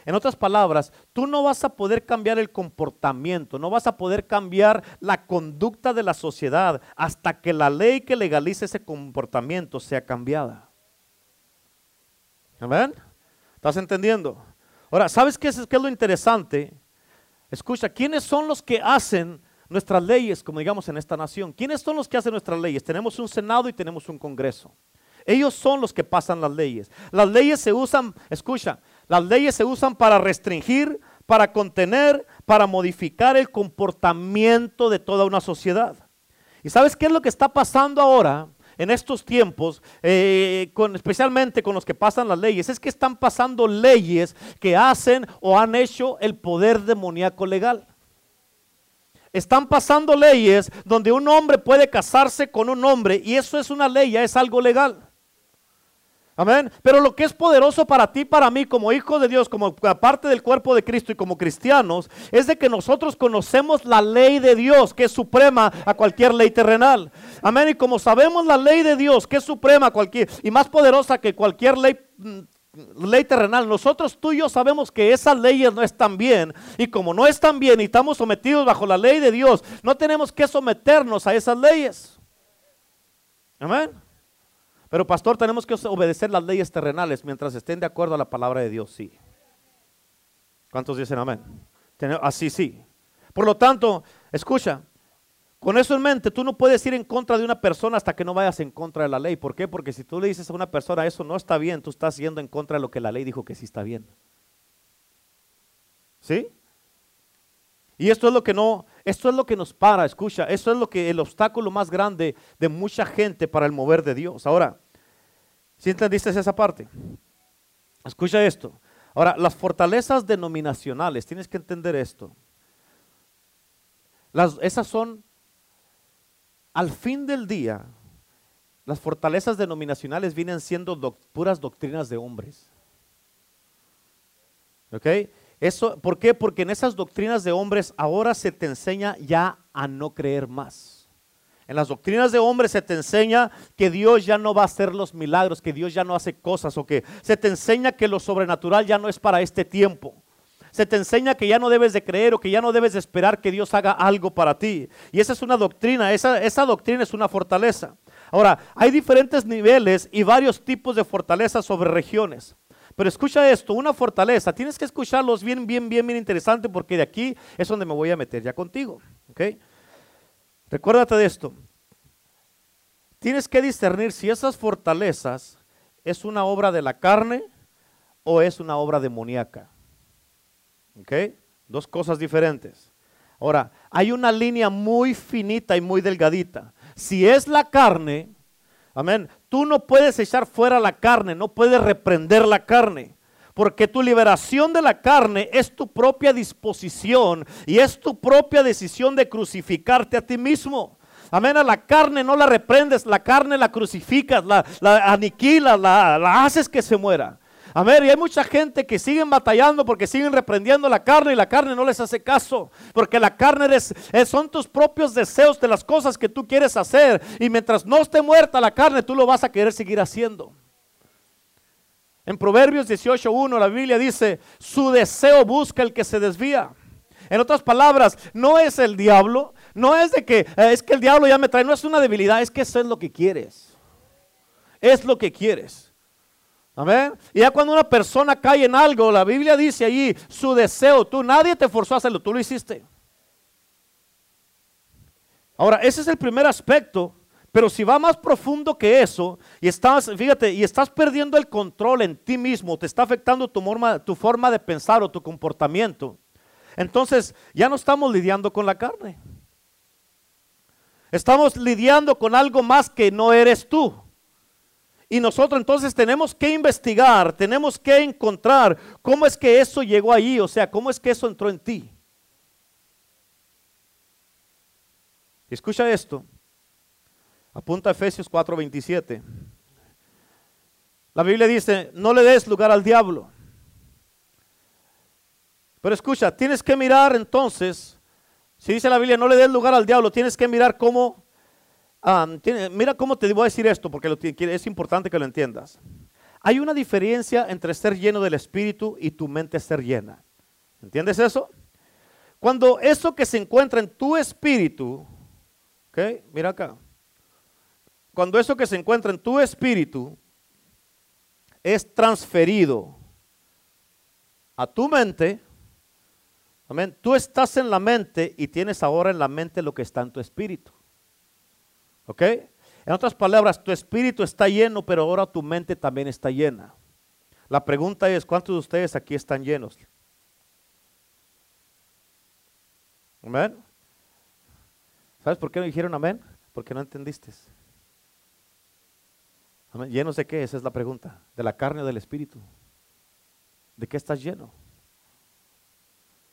En otras palabras, tú no vas a poder cambiar el comportamiento, no vas a poder cambiar la conducta de la sociedad hasta que la ley que legalice ese comportamiento sea cambiada. ¿Amén? ¿Estás entendiendo? Ahora, ¿sabes es, qué es lo interesante? Escucha, ¿quiénes son los que hacen nuestras leyes, como digamos en esta nación? ¿Quiénes son los que hacen nuestras leyes? Tenemos un Senado y tenemos un Congreso. Ellos son los que pasan las leyes. Las leyes se usan, escucha, las leyes se usan para restringir, para contener, para modificar el comportamiento de toda una sociedad. ¿Y sabes qué es lo que está pasando ahora en estos tiempos, eh, con, especialmente con los que pasan las leyes? Es que están pasando leyes que hacen o han hecho el poder demoníaco legal. Están pasando leyes donde un hombre puede casarse con un hombre y eso es una ley, ya es algo legal. Amén. Pero lo que es poderoso para ti, para mí, como hijo de Dios, como parte del cuerpo de Cristo y como cristianos, es de que nosotros conocemos la ley de Dios, que es suprema a cualquier ley terrenal. Amén. Y como sabemos la ley de Dios, que es suprema cualquier y más poderosa que cualquier ley mm, ley terrenal, nosotros tú y yo sabemos que esas leyes no están bien. Y como no están bien y estamos sometidos bajo la ley de Dios, no tenemos que someternos a esas leyes. Amén. Pero pastor, tenemos que obedecer las leyes terrenales mientras estén de acuerdo a la palabra de Dios, sí. ¿Cuántos dicen amén? Así sí. Por lo tanto, escucha, con eso en mente, tú no puedes ir en contra de una persona hasta que no vayas en contra de la ley. ¿Por qué? Porque si tú le dices a una persona eso no está bien, tú estás yendo en contra de lo que la ley dijo que sí está bien. ¿Sí? Y esto es lo que no, esto es lo que nos para, escucha, esto es lo que el obstáculo más grande de mucha gente para el mover de Dios. Ahora, si entendiste esa parte? Escucha esto. Ahora, las fortalezas denominacionales, tienes que entender esto. Las, esas son, al fin del día, las fortalezas denominacionales vienen siendo puras doctrinas de hombres. ¿Ok? Eso, ¿Por qué? Porque en esas doctrinas de hombres ahora se te enseña ya a no creer más. En las doctrinas de hombres se te enseña que Dios ya no va a hacer los milagros, que Dios ya no hace cosas, o que se te enseña que lo sobrenatural ya no es para este tiempo. Se te enseña que ya no debes de creer o que ya no debes de esperar que Dios haga algo para ti. Y esa es una doctrina, esa, esa doctrina es una fortaleza. Ahora, hay diferentes niveles y varios tipos de fortalezas sobre regiones. Pero escucha esto, una fortaleza, tienes que escucharlos bien, bien, bien, bien interesante porque de aquí es donde me voy a meter ya contigo. ¿ok? Recuérdate de esto. Tienes que discernir si esas fortalezas es una obra de la carne o es una obra demoníaca. ¿Ok? Dos cosas diferentes. Ahora, hay una línea muy finita y muy delgadita. Si es la carne, Amén. Tú no puedes echar fuera la carne, no puedes reprender la carne. Porque tu liberación de la carne es tu propia disposición y es tu propia decisión de crucificarte a ti mismo. Amén. A la carne no la reprendes, la carne la crucificas, la, aniquilas, la, la haces que se muera. Amén. Y hay mucha gente que siguen batallando porque siguen reprendiendo la carne y la carne no les hace caso. Porque la carne son tus propios deseos de las cosas que tú quieres hacer. Y mientras no esté muerta la carne, tú lo vas a querer seguir haciendo. En Proverbios 18.1 la Biblia dice, su deseo busca el que se desvía. En otras palabras, no es el diablo, no es de que eh, es que el diablo ya me trae, no es una debilidad, es que eso es lo que quieres. Es lo que quieres. Amén. Y ya cuando una persona cae en algo, la Biblia dice allí su deseo, tú nadie te forzó a hacerlo, tú lo hiciste. Ahora, ese es el primer aspecto, pero si va más profundo que eso y estás, fíjate, y estás perdiendo el control en ti mismo, te está afectando tu tu forma de pensar o tu comportamiento, entonces ya no estamos lidiando con la carne. Estamos lidiando con algo más que no eres tú. Y nosotros entonces tenemos que investigar, tenemos que encontrar cómo es que eso llegó allí, o sea, cómo es que eso entró en ti. Escucha esto. Apunta Efesios 4:27. La Biblia dice, no le des lugar al diablo. Pero escucha, tienes que mirar entonces, si dice la Biblia, no le des lugar al diablo, tienes que mirar cómo mira cómo te voy a decir esto, porque es importante que lo entiendas. hay una diferencia entre ser lleno del Espíritu y tu mente ser llena. ¿Entiendes eso? Cuando eso que se encuentra en tu espíritu, ¿ok? Mira acá. Cuando eso que se encuentra en tu espíritu es transferido a tu mente, amén, tú estás en la mente y tienes ahora en la mente lo que está en tu espíritu. ¿Ok? En otras palabras, tu espíritu está lleno, pero ahora tu mente también está llena. La pregunta es, ¿cuántos de ustedes aquí están llenos? Amén. ¿Sabes por qué no dijeron amén? Porque no entendiste. ¿Llenos de qué? Esa es la pregunta. ¿De la carne o del espíritu? ¿De qué estás lleno?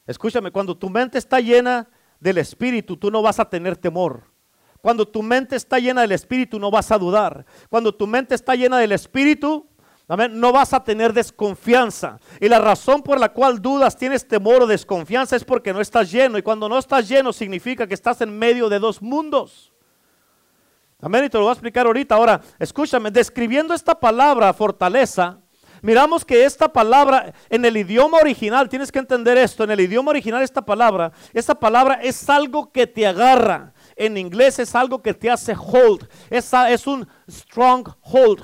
Escúchame, cuando tu mente está llena del espíritu, tú no vas a tener temor. Cuando tu mente está llena del Espíritu, no vas a dudar. Cuando tu mente está llena del Espíritu, no vas a tener desconfianza. Y la razón por la cual dudas, tienes temor o desconfianza es porque no estás lleno. Y cuando no estás lleno significa que estás en medio de dos mundos. Amén, y te lo voy a explicar ahorita. Ahora, escúchame, describiendo esta palabra fortaleza, miramos que esta palabra en el idioma original, tienes que entender esto, en el idioma original esta palabra, esta palabra es algo que te agarra, en inglés es algo que te hace hold. Es, es un strong hold.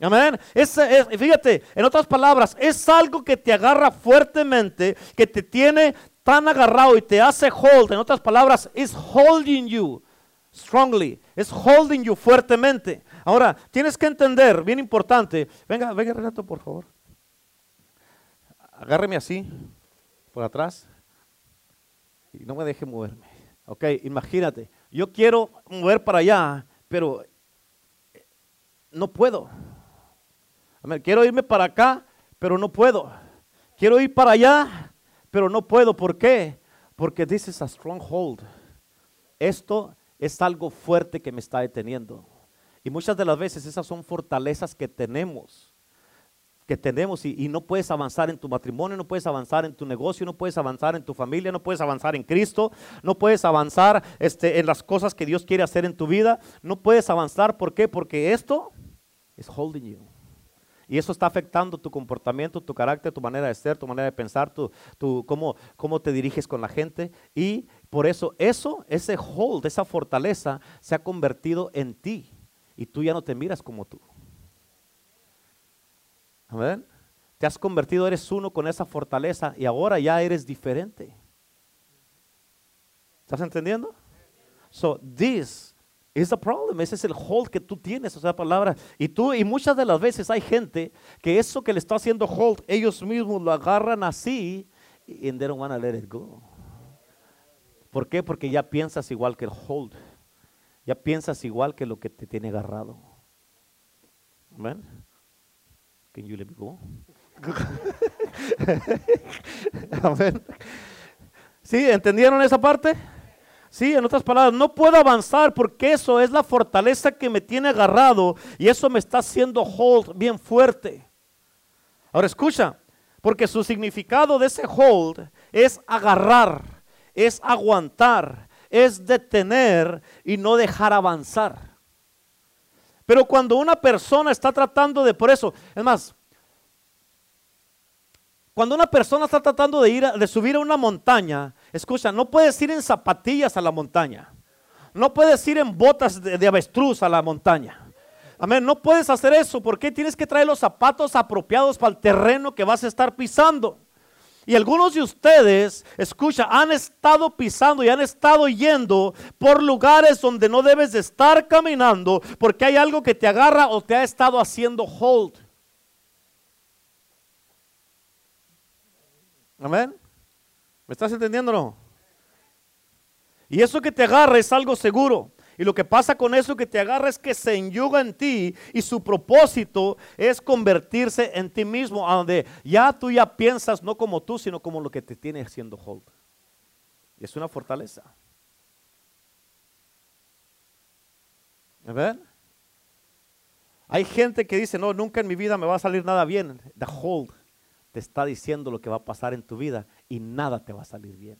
Amén. Es, fíjate, en otras palabras, es algo que te agarra fuertemente, que te tiene tan agarrado y te hace hold. En otras palabras, es holding you strongly. Es holding you fuertemente. Ahora, tienes que entender, bien importante. Venga, venga, Renato, por favor. Agárreme así, por atrás. Y no me deje moverme. Ok, imagínate, yo quiero mover para allá, pero eh, no puedo. quiero irme para acá, pero no puedo. Quiero ir para allá, pero no puedo. ¿Por qué? Porque this is a stronghold. Esto es algo fuerte que me está deteniendo. Y muchas de las veces esas son fortalezas que tenemos que tenemos y, no puedes avanzar en tu matrimonio, no puedes avanzar en tu negocio, no puedes avanzar en tu familia, no puedes avanzar en Cristo, no puedes avanzar este, en las cosas que Dios quiere hacer en tu vida, no puedes avanzar, ¿por qué? Porque esto es holding you. Y eso está afectando tu comportamiento, tu carácter, tu manera de ser, tu manera de pensar, tu, cómo, cómo te diriges con la gente. Y por eso, eso, ese hold, esa fortaleza, se ha convertido en ti. Y tú ya no te miras como tú. Te has convertido, eres uno con esa fortaleza y ahora ya eres diferente. ¿Estás entendiendo? So this is the problem. Ese es el hold que tú tienes, o sea, palabra. Y tú, y muchas de las veces hay gente que eso que le está haciendo hold, ellos mismos lo agarran así y they don't want to let it go. ¿Por qué? Porque ya piensas igual que el hold. Ya piensas igual que lo que te tiene agarrado. Amén. Can you let me go? ¿Sí? ¿Entendieron esa parte? Sí, en otras palabras, no puedo avanzar porque eso es la fortaleza que me tiene agarrado y eso me está haciendo hold bien fuerte. Ahora escucha, porque su significado de ese hold es agarrar, es aguantar, es detener y no dejar avanzar. Pero cuando una persona está tratando de, por eso, es más, cuando una persona está tratando de ir, de subir a una montaña, escucha, no puedes ir en zapatillas a la montaña. No puedes ir en botas de, de avestruz a la montaña. Amén, no puedes hacer eso porque tienes que traer los zapatos apropiados para el terreno que vas a estar pisando. Y algunos de ustedes, escucha, han estado pisando y han estado yendo por lugares donde no debes de estar caminando porque hay algo que te agarra o te ha estado haciendo hold. Amén. ¿Me estás entendiendo no? Y eso que te agarra es algo seguro. Y lo que pasa con eso que te agarra es que se enyuga en ti y su propósito es convertirse en ti mismo, donde ya tú ya piensas no como tú, sino como lo que te tiene haciendo hold. Y es una fortaleza. ¿A ver? Hay gente que dice, no, nunca en mi vida me va a salir nada bien. The hold te está diciendo lo que va a pasar en tu vida y nada te va a salir bien.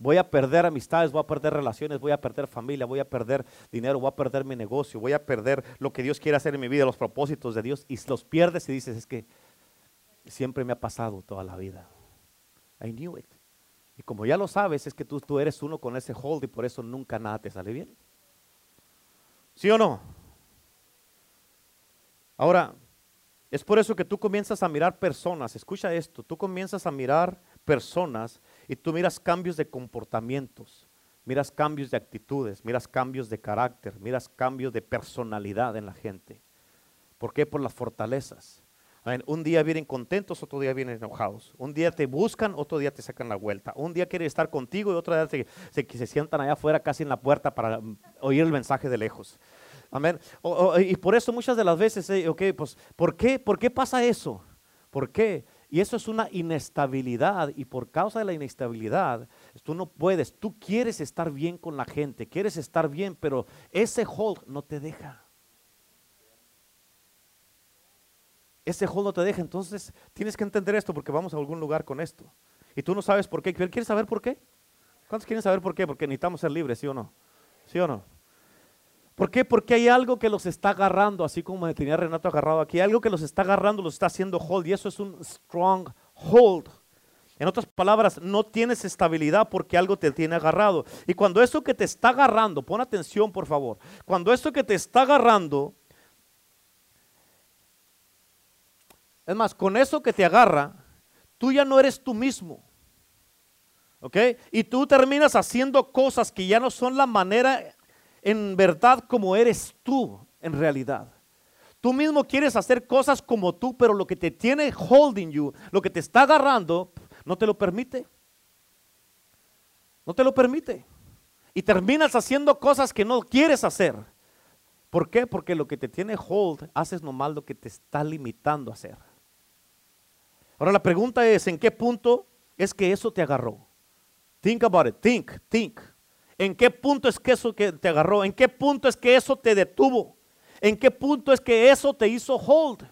Voy a perder amistades, voy a perder relaciones, voy a perder familia, voy a perder dinero, voy a perder mi negocio, voy a perder lo que Dios quiere hacer en mi vida, los propósitos de Dios. Y los pierdes y dices, es que siempre me ha pasado toda la vida. I knew it. Y como ya lo sabes, es que tú, tú eres uno con ese hold y por eso nunca nada te sale bien. ¿Sí o no? Ahora, es por eso que tú comienzas a mirar personas, escucha esto, tú comienzas a mirar personas y tú miras cambios de comportamientos, miras cambios de actitudes, miras cambios de carácter, miras cambios de personalidad en la gente. ¿Por qué? Por las fortalezas. Un día vienen contentos, otro día vienen enojados. Un día te buscan, otro día te sacan la vuelta. Un día quieren estar contigo y otro día se, se, sientan allá afuera casi en la puerta para mm, oír el mensaje de lejos. Amén. y por eso muchas de las veces, eh, ok, pues, ¿por qué? ¿Por qué pasa eso? ¿Por qué? Y eso es una inestabilidad y por causa de la inestabilidad, tú no puedes, tú quieres estar bien con la gente, quieres estar bien, pero ese hold no te deja. Ese hold no te deja, entonces tienes que entender esto porque vamos a algún lugar con esto. Y tú no sabes por qué. ¿Quieres saber por qué? ¿Cuántos quieren saber por qué? Porque necesitamos ser libres, ¿sí o no? ¿Sí o no? ¿Por qué? Porque hay algo que los está agarrando, así como me tenía Renato agarrado aquí. Algo que los está agarrando, los está haciendo hold, y eso es un strong hold. En otras palabras, no tienes estabilidad porque algo te tiene agarrado. Y cuando eso que te está agarrando, pon atención por favor, cuando eso que te está agarrando, es más, con eso que te agarra, tú ya no eres tú mismo. ¿Ok? Y tú terminas haciendo cosas que ya no son la manera en verdad como eres tú en realidad. Tú mismo quieres hacer cosas como tú, pero lo que te tiene holding you, lo que te está agarrando, no te lo permite. No te lo permite. Y terminas haciendo cosas que no quieres hacer. ¿Por qué? Porque lo que te tiene hold, haces nomás lo que te está limitando a hacer. Ahora la pregunta es, ¿en qué punto es que eso te agarró? Think about it, think, think. ¿En qué punto es que eso que te agarró? ¿En qué punto es que eso te detuvo? ¿En qué punto es que eso te hizo hold?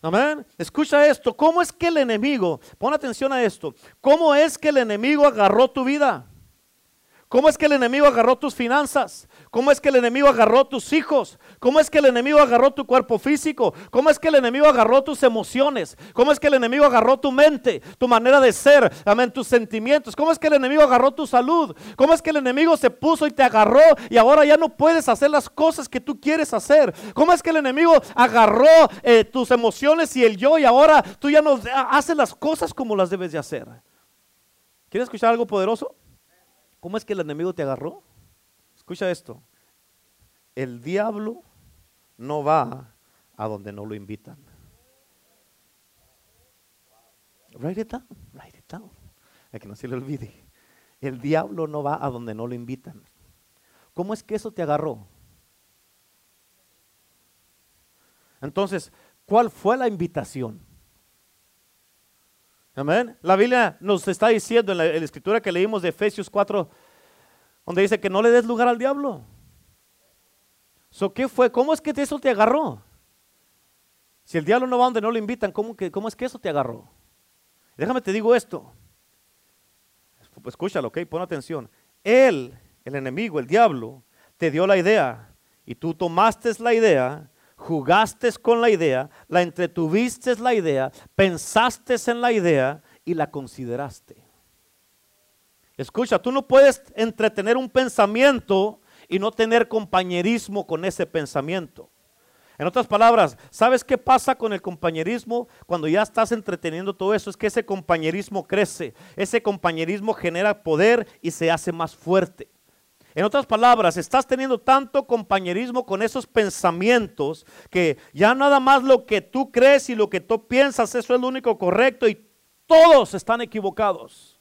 Amén. Escucha esto. ¿Cómo es que el enemigo, pon atención a esto, cómo es que el enemigo agarró tu vida? ¿Cómo es que el enemigo agarró tus finanzas? ¿Cómo es que el enemigo agarró tus hijos? ¿Cómo es que el enemigo agarró tu cuerpo físico? ¿Cómo es que el enemigo agarró tus emociones? ¿Cómo es que el enemigo agarró tu mente, tu manera de ser, amén, tus sentimientos? ¿Cómo es que el enemigo agarró tu salud? ¿Cómo es que el enemigo se puso y te agarró y ahora ya no puedes hacer las cosas que tú quieres hacer? ¿Cómo es que el enemigo agarró eh, tus emociones y el yo y ahora tú ya no haces las cosas como las debes de hacer? ¿Quieres escuchar algo poderoso? ¿Cómo es que el enemigo te agarró? Escucha esto. El diablo no va a donde no lo invitan. Write it down, write it down. A que no se le olvide. El diablo no va a donde no lo invitan. ¿Cómo es que eso te agarró? Entonces, ¿cuál fue la invitación? Amén. La Biblia nos está diciendo en la, escritura que leímos de Efesios 4, donde dice que no le des lugar al diablo. So, ¿Qué fue? ¿Cómo es que eso te agarró? Si el diablo no va donde no lo invitan, ¿cómo, que, cómo es que eso te agarró? Déjame te digo esto. Escúchalo, ok, pon atención. Él, el enemigo, el diablo, te dio la idea y tú tomaste la idea jugaste con la idea, la entretuviste la idea, pensaste en la idea y la consideraste. Escucha, tú no puedes entretener un pensamiento y no tener compañerismo con ese pensamiento. En otras palabras, ¿sabes qué pasa con el compañerismo cuando ya estás entreteniendo todo eso? Es que ese compañerismo crece, ese compañerismo genera poder y se hace más fuerte. En otras palabras, estás teniendo tanto compañerismo con esos pensamientos que ya nada más lo que tú crees y lo que tú piensas, eso es lo único correcto y todos están equivocados.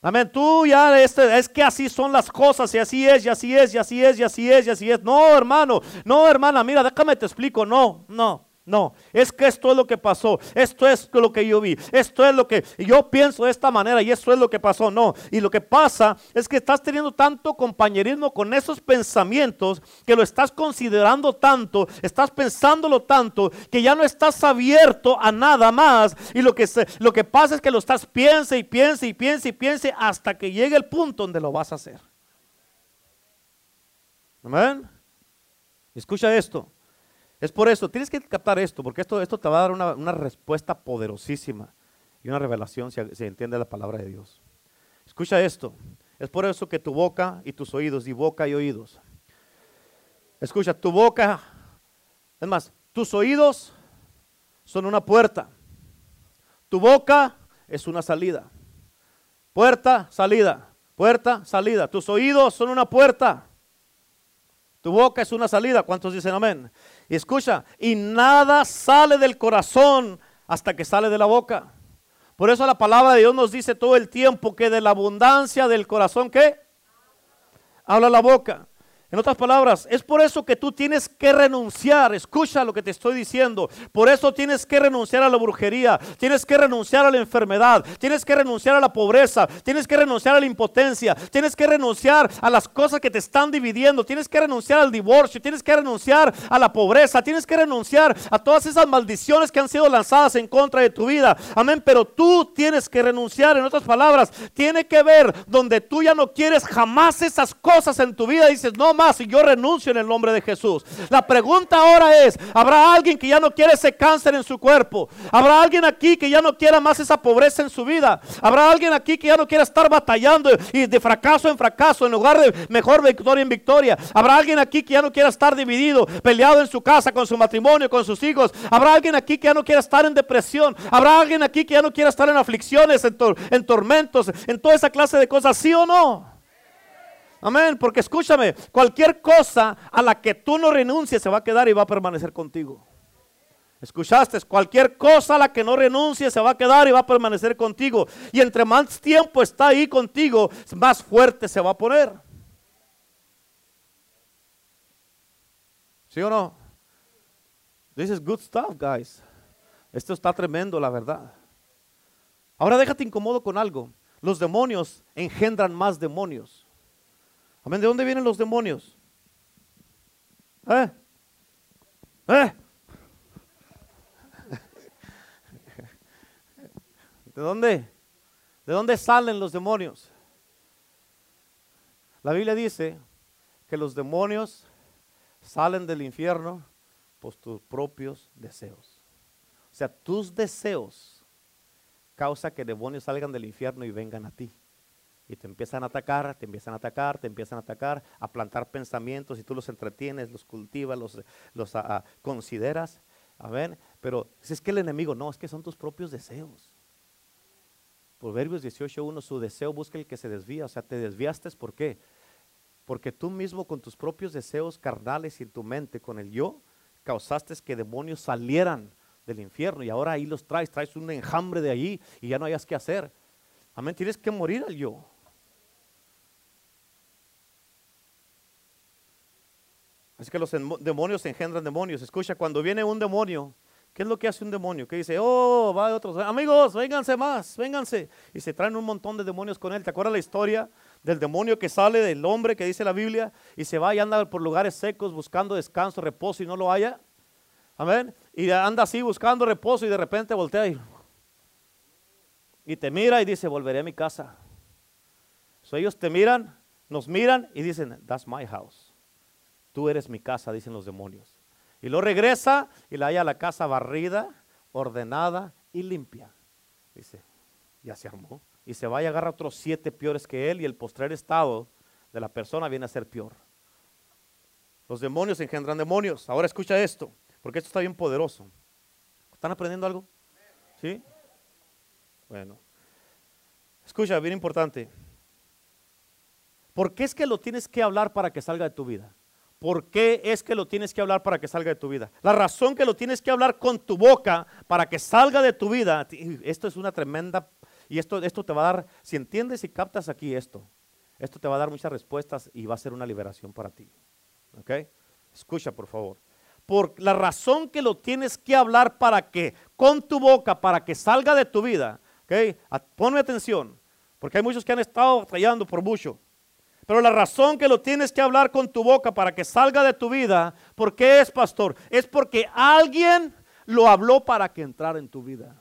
Amén. Tú ya este, es que así son las cosas y así es y así es y así es y así es y así es. No, hermano, no, hermana, mira, déjame te explico. No, no, No, es que esto es lo que pasó, esto es lo que yo vi, esto es lo que yo pienso de esta manera y esto es lo que pasó. No, y lo que pasa es que estás teniendo tanto compañerismo con esos pensamientos que lo estás considerando tanto, estás pensándolo tanto que ya no estás abierto a nada más. Y lo que, lo que pasa es que lo estás piense y piense y piense y piense hasta que llegue el punto donde lo vas a hacer. Amén. Escucha esto. Es por eso, tienes que captar esto, porque esto, esto te va a dar una, respuesta poderosísima y una revelación si, se entiende la palabra de Dios. Escucha esto. Es por eso que tu boca y tus oídos, y boca y oídos. Escucha, tu boca, es más, tus oídos son una puerta. Tu boca es una salida. Puerta, salida. Puerta, salida. Tus oídos son una puerta. Tu boca es una salida. ¿Cuántos dicen amén? Y escucha, y nada sale del corazón hasta que sale de la boca. Por eso la palabra de Dios nos dice todo el tiempo que de la abundancia del corazón, ¿qué? Habla la boca. En otras palabras, es por eso que tú tienes que renunciar. Escucha lo que te estoy diciendo. Por eso tienes que renunciar a la brujería. Tienes que renunciar a la enfermedad. Tienes que renunciar a la pobreza. Tienes que renunciar a la impotencia. Tienes que renunciar a las cosas que te están dividiendo. Tienes que renunciar al divorcio. Tienes que renunciar a la pobreza. Tienes que renunciar a todas esas maldiciones que han sido lanzadas en contra de tu vida. Amén. Pero tú tienes que renunciar. En otras palabras, tiene que ver donde tú ya no quieres jamás esas cosas en tu vida. Dices, no y yo renuncio en el nombre de Jesús. La pregunta ahora es, ¿habrá alguien que ya no quiere ese cáncer en su cuerpo? ¿Habrá alguien aquí que ya no quiera más esa pobreza en su vida? ¿Habrá alguien aquí que ya no quiera estar batallando y de fracaso en fracaso en lugar de mejor victoria en victoria? ¿Habrá alguien aquí que ya no quiera estar dividido, peleado en su casa, con su matrimonio, con sus hijos? ¿Habrá alguien aquí que ya no quiera estar en depresión? ¿Habrá alguien aquí que ya no quiera estar en aflicciones, en, en tormentos, en toda esa clase de cosas? ¿Sí o no? Amén, porque escúchame, cualquier cosa a la que tú no renuncies se va a quedar y va a permanecer contigo. ¿Escuchaste? Cualquier cosa a la que no renuncies se va a quedar y va a permanecer contigo. Y entre más tiempo está ahí contigo, más fuerte se va a poner. ¿Sí o no? This is good stuff, guys. Esto está tremendo, la verdad. Ahora déjate incomodo con algo. Los demonios engendran más demonios. Amén. ¿De dónde vienen los demonios? ¿Eh? ¿Eh? ¿De dónde? ¿De dónde salen los demonios? La Biblia dice que los demonios salen del infierno por tus propios deseos. O sea, tus deseos causa que demonios salgan del infierno y vengan a ti y te empiezan a atacar, te empiezan a atacar, te empiezan a atacar, a plantar pensamientos y tú los entretienes, los cultivas, los, los ah, ah, consideras. A ver, pero si es que el enemigo, no, es que son tus propios deseos. Proverbios 18.1, su deseo busca el que se desvía, o sea, te desviaste, ¿por qué? Porque tú mismo con tus propios deseos carnales y en tu mente, con el yo, causaste que demonios salieran del infierno y ahora ahí los traes, traes un enjambre de allí y ya no hayas que hacer. Amén, tienes que morir al yo. Así que los demonios engendran demonios. Escucha, cuando viene un demonio, ¿qué es lo que hace un demonio? Que dice, oh, va de otros, amigos, vénganse más, vénganse. Y se traen un montón de demonios con él. ¿Te acuerdas la historia del demonio que sale del hombre que dice la Biblia y se va y anda por lugares secos buscando descanso, reposo y no lo haya? Amén. Y anda así buscando reposo y de repente voltea y, y te mira y dice, volveré a mi casa. So ellos te miran, nos miran y dicen, that's my house tú eres mi casa, dicen los demonios. Y lo regresa y la halla la casa barrida, ordenada y limpia. Dice, ya se armó. Y se va y agarra otros siete peores que él y el postrer estado de la persona viene a ser peor. Los demonios engendran demonios. Ahora escucha esto, porque esto está bien poderoso. ¿Están aprendiendo algo? ¿Sí? Bueno. Escucha, bien importante. ¿Por qué es que lo tienes que hablar para que salga de tu vida? ¿Por qué es que lo tienes que hablar para que salga de tu vida? La razón que lo tienes que hablar con tu boca para que salga de tu vida, esto es una tremenda, y esto, esto te va a dar, si entiendes y captas aquí esto, esto te va a dar muchas respuestas y va a ser una liberación para ti. ¿Ok? Escucha, por favor. por la razón que lo tienes que hablar para que, con tu boca, para que salga de tu vida. ¿ok? Ponme atención, porque hay muchos que han estado batallando por mucho. Pero la razón que lo tienes que hablar con tu boca para que salga de tu vida, ¿por qué es, pastor? Es porque alguien lo habló para que entrara en tu vida.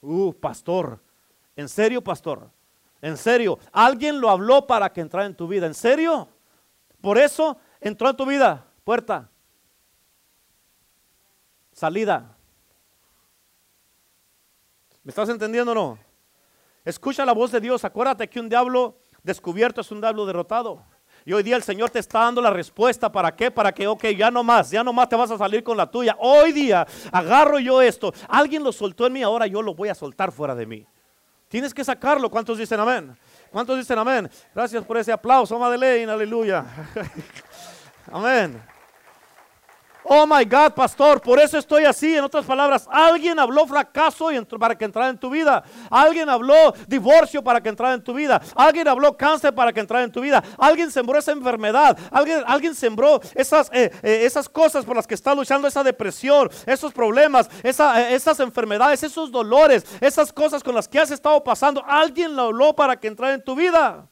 Uh, pastor. ¿En serio, pastor? ¿En serio? Alguien lo habló para que entrara en tu vida. ¿En serio? Por eso entró en tu vida. Puerta. Salida. ¿Me estás entendiendo o no? Escucha la voz de Dios. Acuérdate que un diablo descubierto es un diablo derrotado. Y hoy día el Señor te está dando la respuesta. ¿Para qué? Para que, ok, ya no más, ya no más te vas a salir con la tuya. Hoy día agarro yo esto. Alguien lo soltó en mí, ahora yo lo voy a soltar fuera de mí. Tienes que sacarlo. ¿Cuántos dicen amén? ¿Cuántos dicen amén? Gracias por ese aplauso, Madeleine, aleluya. amén. Oh my God, pastor, por eso estoy así. En otras palabras, alguien habló fracaso para que entrara en tu vida. Alguien habló divorcio para que entrara en tu vida. Alguien habló cáncer para que entrara en tu vida. Alguien sembró esa enfermedad. Alguien, alguien sembró esas, eh, eh, esas cosas por las que está luchando, esa depresión, esos problemas, eh, esas enfermedades, esos dolores, esas cosas con las que has estado pasando. Alguien lo habló para que entrara en tu vida.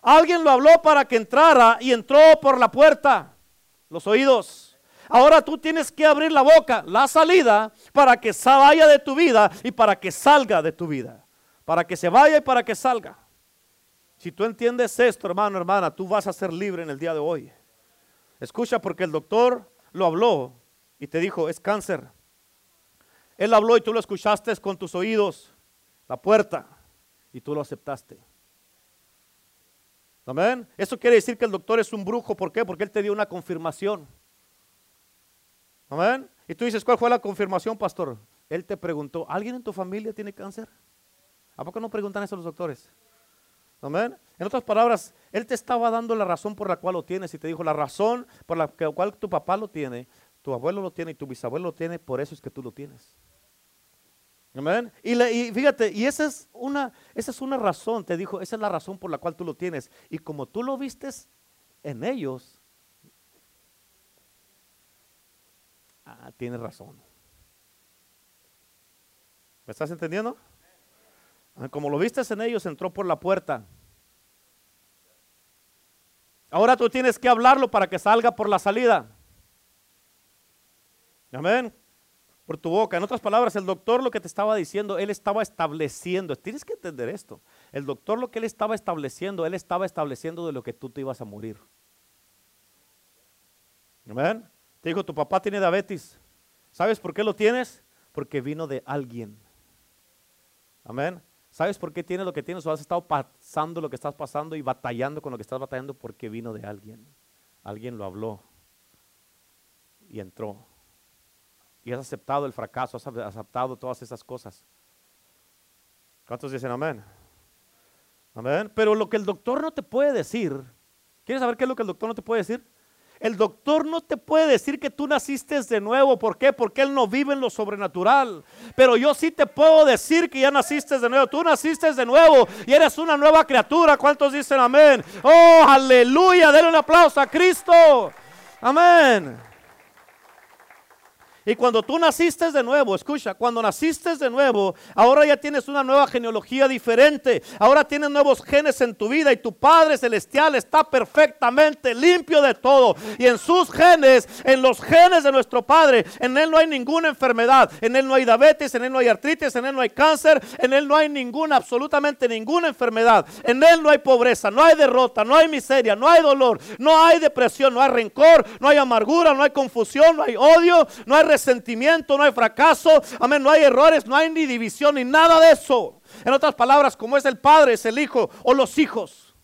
Alguien lo habló para que entrara y entró por la puerta los oídos. Ahora tú tienes que abrir la boca, la salida, para que vaya de tu vida y para que salga de tu vida. Para que se vaya y para que salga. Si tú entiendes esto, hermano, hermana, tú vas a ser libre en el día de hoy. Escucha, porque el doctor lo habló y te dijo, es cáncer. Él habló y tú lo escuchaste con tus oídos, la puerta, y tú lo aceptaste. Amén. Eso quiere decir que el doctor es un brujo. ¿Por qué? Porque él te dio una confirmación. Amén. Y tú dices, ¿cuál fue la confirmación, pastor? Él te preguntó, ¿alguien en tu familia tiene cáncer? ¿A poco no preguntan eso los doctores? Amén. En otras palabras, Él te estaba dando la razón por la cual lo tienes y te dijo, la razón por la cual tu papá lo tiene, tu abuelo lo tiene y tu bisabuelo lo tiene, por eso es que tú lo tienes. Amén. Y, fíjate, y esa es, una, esa es una razón, te dijo, esa es la razón por la cual tú lo tienes. Y como tú lo vistes en ellos, ah, tienes razón. ¿Me estás entendiendo? Ah, como lo vistes en ellos, entró por la puerta. Ahora tú tienes que hablarlo para que salga por la salida. Amén por tu boca. En otras palabras, el doctor lo que te estaba diciendo, él estaba estableciendo, tienes que entender esto, el doctor lo que él estaba estableciendo, él estaba estableciendo de lo que tú te ibas a morir. Amén. Te dijo, tu papá tiene diabetes. ¿Sabes por qué lo tienes? Porque vino de alguien. Amén. ¿Sabes por qué tienes lo que tienes o has estado pasando lo que estás pasando y batallando con lo que estás batallando? Porque vino de alguien. Alguien lo habló y entró y has aceptado el fracaso, has aceptado todas esas cosas. ¿Cuántos dicen amén? Amén. Pero lo que el doctor no te puede decir, ¿quieres saber qué es lo que el doctor no te puede decir? El doctor no te puede decir que tú naciste de nuevo. ¿Por qué? Porque él no vive en lo sobrenatural. Pero yo sí te puedo decir que ya naciste de nuevo. Tú naciste de nuevo y eres una nueva criatura. ¿Cuántos dicen amén? Oh, aleluya. Denle un aplauso a Cristo. Amén. Y cuando tú naciste de nuevo, escucha, cuando naciste de nuevo, ahora ya tienes una nueva genealogía diferente. Ahora tienes nuevos genes en tu vida y tu Padre Celestial está perfectamente limpio de todo. Y en sus genes, en los genes de nuestro Padre, en Él no hay ninguna enfermedad. En Él no hay diabetes, en Él no hay artritis, en Él no hay cáncer, en Él no hay ninguna, absolutamente ninguna enfermedad. En Él no hay pobreza, no hay derrota, no hay miseria, no hay dolor, no hay depresión, no hay rencor, no hay amargura, no hay confusión, no hay odio, no hay resentimiento, no hay fracaso, amén, no hay errores, no hay ni división ni nada de eso. En otras palabras, como es el padre, es el hijo o los hijos.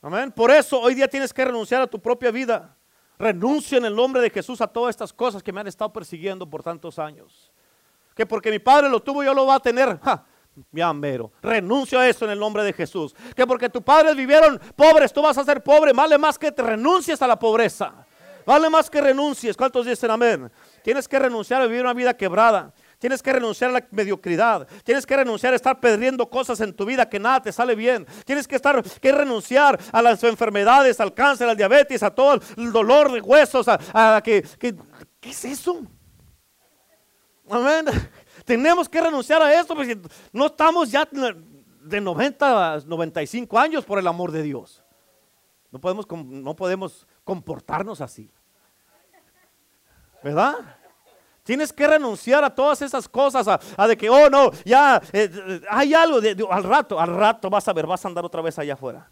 Amén. Por eso hoy día tienes que renunciar a tu propia vida. Renuncia en el nombre de Jesús a todas estas cosas que me han estado persiguiendo por tantos años. Que porque mi padre lo tuvo, yo lo va a tener. Ya mero. Renuncio a eso en el nombre de Jesús. Que porque tus padres vivieron pobres, tú vas a ser pobre. Vale más que te renuncies a la pobreza. Vale más que renuncies. ¿Cuántos dicen amén? Tienes que renunciar a vivir una vida quebrada. Tienes que renunciar a la mediocridad. Tienes que renunciar a estar perdiendo cosas en tu vida que nada te sale bien. Tienes que estar que renunciar a las enfermedades, al cáncer, al diabetes, a todo el dolor de huesos, a, que, que ¿qué es eso? Amén. Tenemos que renunciar a esto porque no estamos ya de 90 a 95 años por el amor de Dios. No podemos, no podemos comportarnos así. ¿Verdad? Tienes que renunciar a todas esas cosas, a, de que, oh no, ya eh, eh, hay algo, al rato, al rato vas a ver, vas a andar otra vez allá afuera.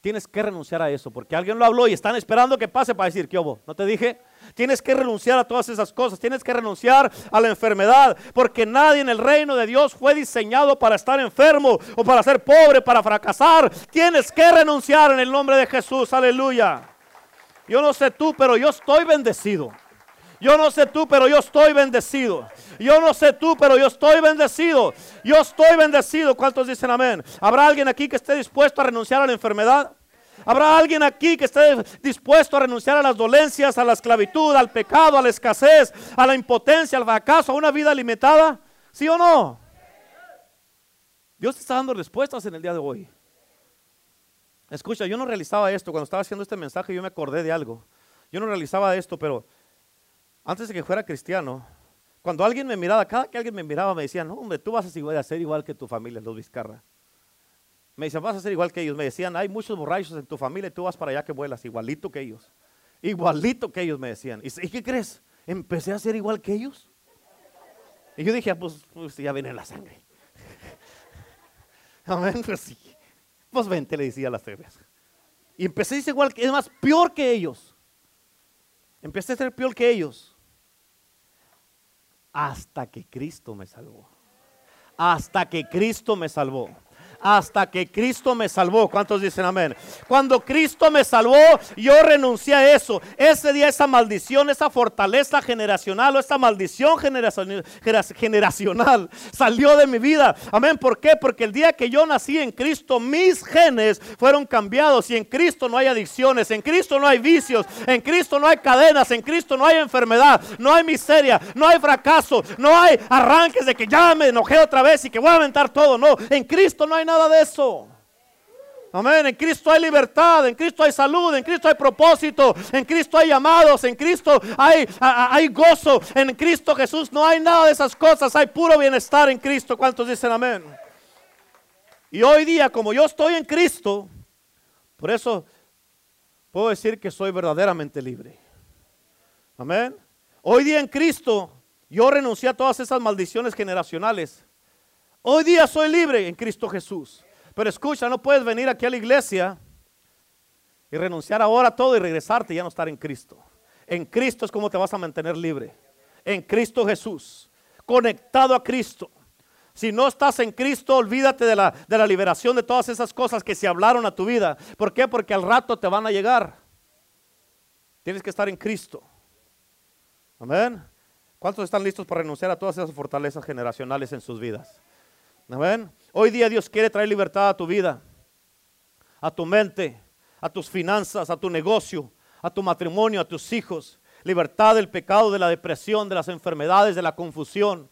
Tienes que renunciar a eso, porque alguien lo habló y están esperando que pase para decir, ¿qué hubo? ¿No te dije? Tienes que renunciar a todas esas cosas, tienes que renunciar a la enfermedad, porque nadie en el reino de Dios fue diseñado para estar enfermo o para ser pobre, para fracasar. Tienes que renunciar en el nombre de Jesús, aleluya. Yo no sé tú, pero yo estoy bendecido. Yo no sé tú, pero yo estoy bendecido. Yo no sé tú, pero yo estoy bendecido. Yo estoy bendecido. ¿Cuántos dicen amén? ¿Habrá alguien aquí que esté dispuesto a renunciar a la enfermedad? ¿Habrá alguien aquí que esté dispuesto a renunciar a las dolencias, a la esclavitud, al pecado, a la escasez, a la impotencia, al fracaso, a una vida limitada? ¿Sí o no? Dios está dando respuestas en el día de hoy. Escucha, yo no realizaba esto cuando estaba haciendo este mensaje, yo me acordé de algo. Yo no realizaba esto, pero antes de que fuera cristiano, cuando alguien me miraba, cada que alguien me miraba me decían, hombre, tú vas a ser igual que tu familia, los Vizcarra. Me decían, vas a ser igual que ellos. Me decían, hay muchos borrachos en tu familia y tú vas para allá que vuelas, igualito que ellos. Igualito que ellos me decían. ¿Y, qué crees? Empecé a ser igual que ellos. Y yo dije, ah, pues, pues, ya viene la sangre. Amén, pues sí. Pues vente, le decía a las tres. Y empecé a ser igual, es más, peor que ellos. Empecé a ser peor que ellos hasta que Cristo me salvó. Hasta que Cristo me salvó hasta que Cristo me salvó. ¿Cuántos dicen amén? Cuando Cristo me salvó, yo renuncié a eso. Ese día esa maldición, esa fortaleza generacional o esa maldición generacional salió de mi vida. Amén. ¿Por qué? Porque el día que yo nací en Cristo, mis genes fueron cambiados y en Cristo no hay adicciones, en Cristo no hay vicios, en Cristo no hay cadenas, en Cristo no hay enfermedad, no hay miseria, no hay fracaso, no hay arranques de que ya me enojé otra vez y que voy a aventar todo. No, en Cristo no hay nada nada de eso. Amén. En Cristo hay libertad, en Cristo hay salud, en Cristo hay propósito, en Cristo hay llamados, en Cristo hay, hay gozo, en Cristo Jesús no hay nada de esas cosas, hay puro bienestar en Cristo. ¿Cuántos dicen amén? Y hoy día, como yo estoy en Cristo, por eso puedo decir que soy verdaderamente libre. Amén. Hoy día en Cristo, yo renuncié a todas esas maldiciones generacionales Hoy día soy libre en Cristo Jesús. Pero escucha, no puedes venir aquí a la iglesia y renunciar ahora a todo y regresarte y ya no estar en Cristo. En Cristo es como te vas a mantener libre. En Cristo Jesús. Conectado a Cristo. Si no estás en Cristo, olvídate de la, de la liberación de todas esas cosas que se hablaron a tu vida. ¿Por qué? Porque al rato te van a llegar. Tienes que estar en Cristo. Amén. ¿Cuántos están listos para renunciar a todas esas fortalezas generacionales en sus vidas? Hoy día Dios quiere traer libertad a tu vida, a tu mente, a tus finanzas, a tu negocio, a tu matrimonio, a tus hijos. Libertad del pecado, de la depresión, de las enfermedades, de la confusión.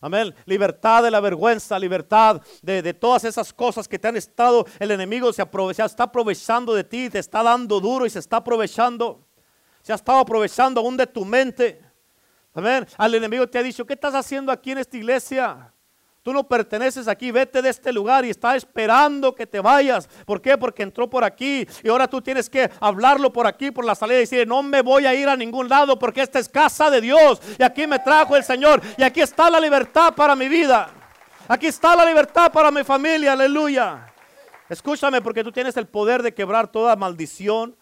Amén. Libertad de la vergüenza, libertad de, todas esas cosas que te han estado, el enemigo se, aprovecha, está aprovechando de ti, te está dando duro y se está aprovechando. Se ha estado aprovechando aún de tu mente. Amén. Al enemigo te ha dicho, ¿qué estás haciendo aquí en esta iglesia? Tú no perteneces aquí, vete de este lugar y está esperando que te vayas. ¿Por qué? Porque entró por aquí y ahora tú tienes que hablarlo por aquí, por la salida y decir, no me voy a ir a ningún lado porque esta es casa de Dios y aquí me trajo el Señor y aquí está la libertad para mi vida. Aquí está la libertad para mi familia, aleluya. Escúchame porque tú tienes el poder de quebrar toda maldición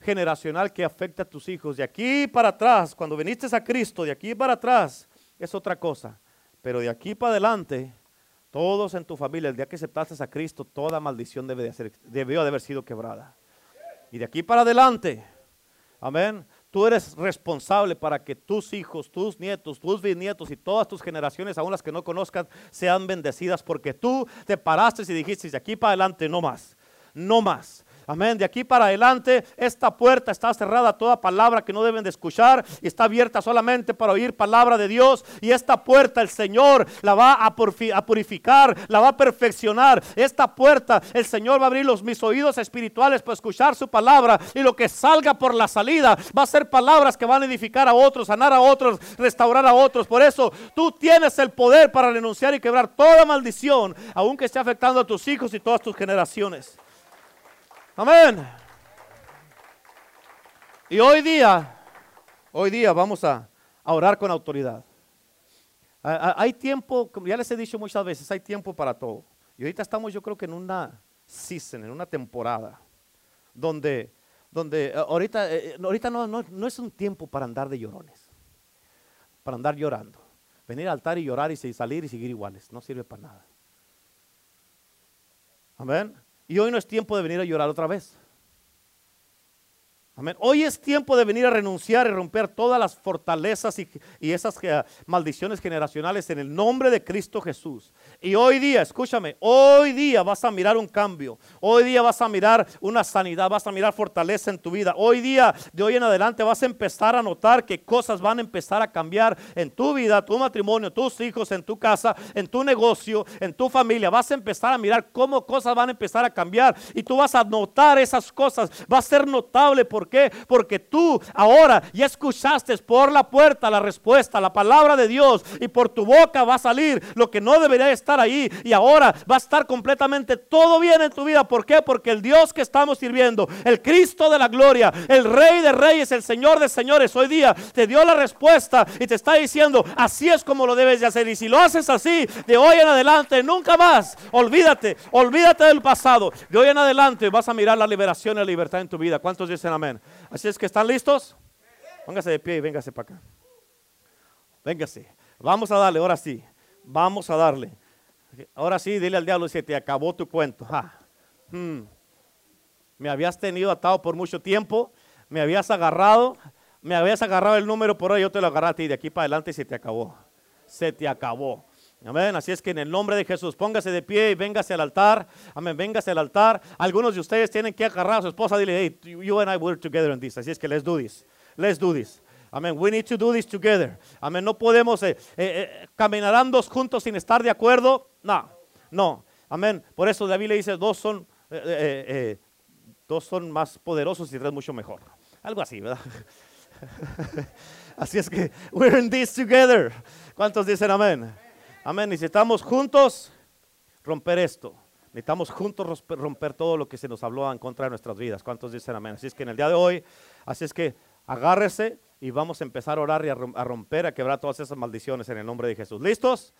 generacional que afecta a tus hijos. De aquí para atrás, cuando viniste a Cristo, de aquí para atrás, es otra cosa. Pero de aquí para adelante, todos en tu familia, el día que aceptaste a Cristo, toda maldición debe de debió de haber sido quebrada. Y de aquí para adelante, amén, tú eres responsable para que tus hijos, tus nietos, tus bisnietos y todas tus generaciones, aún las que no conozcan, sean bendecidas porque tú te paraste y dijiste, de aquí para adelante no más, no más. Amén. De aquí para adelante, esta puerta está cerrada a toda palabra que no deben de escuchar y está abierta solamente para oír palabra de Dios. Y esta puerta el Señor la va a, purificar, la va a perfeccionar. Esta puerta el Señor va a abrir los, mis oídos espirituales para escuchar su palabra. Y lo que salga por la salida va a ser palabras que van a edificar a otros, sanar a otros, restaurar a otros. Por eso tú tienes el poder para renunciar y quebrar toda maldición, aunque esté afectando a tus hijos y todas tus generaciones. Amén. Y hoy día, hoy día vamos a, orar con autoridad. Hay tiempo, como ya les he dicho muchas veces, hay tiempo para todo. Y ahorita estamos yo creo que en una season, en una temporada, donde, donde eh, ahorita, eh, eh, ahorita no, no, no es un tiempo para andar de llorones, para andar llorando. Venir al altar y llorar y salir y seguir iguales, no sirve para nada. Amén. Y hoy no es tiempo de venir a llorar otra vez. Amén. Hoy es tiempo de venir a renunciar y romper todas las fortalezas y, esas maldiciones generacionales en el nombre de Cristo Jesús. Y hoy día, escúchame, hoy día vas a mirar un cambio. Hoy día vas a mirar una sanidad, vas a mirar fortaleza en tu vida. Hoy día, de hoy en adelante, vas a empezar a notar que cosas van a empezar a cambiar en tu vida, tu matrimonio, tus hijos, en tu casa, en tu negocio, en tu familia. Vas a empezar a mirar cómo cosas van a empezar a cambiar. Y tú vas a notar esas cosas. Va a ser notable por ¿Por qué? Porque tú ahora ya escuchaste por la puerta la respuesta, la palabra de Dios y por tu boca va a salir lo que no debería estar ahí y ahora va a estar completamente todo bien en tu vida. ¿Por qué? Porque el Dios que estamos sirviendo, el Cristo de la gloria, el Rey de Reyes, el Señor de Señores, hoy día te dio la respuesta y te está diciendo, así es como lo debes de hacer. Y si lo haces así, de hoy en adelante, nunca más, olvídate, olvídate del pasado. De hoy en adelante vas a mirar la liberación y la libertad en tu vida. ¿Cuántos dicen amén? Así es que están listos. Póngase de pie y véngase para acá. Véngase. Vamos a darle, ahora sí. Vamos a darle. Ahora sí, dile al diablo, si te acabó tu cuento. Hmm. Me habías tenido atado por mucho tiempo. Me habías agarrado. Me habías agarrado el número por ahí. Yo te lo agarré a ti. De aquí para adelante se te acabó. Se te acabó. Amén. Así es que en el nombre de Jesús, póngase de pie y véngase al altar. Amén. Véngase al altar. Algunos de ustedes tienen que agarrar a su esposa. Dile, hey, you and I work together in this. Así es que let's do this. Let's do this. Amén. We need to do this together. Amén. No podemos eh, eh, eh caminar ambos juntos sin estar de acuerdo. No, no. Amén. Por eso David le dice, dos son, eh, dos son más poderosos y tres mucho mejor. Algo así, ¿verdad? así es que we're in this together. ¿Cuántos dicen amén? Amén. Necesitamos juntos romper esto. Necesitamos juntos romper todo lo que se nos habló en contra de nuestras vidas. ¿Cuántos dicen amén? Así es que en el día de hoy, así es que agárrese y vamos a empezar a orar y a romper, a quebrar todas esas maldiciones en el nombre de Jesús. ¿Listos?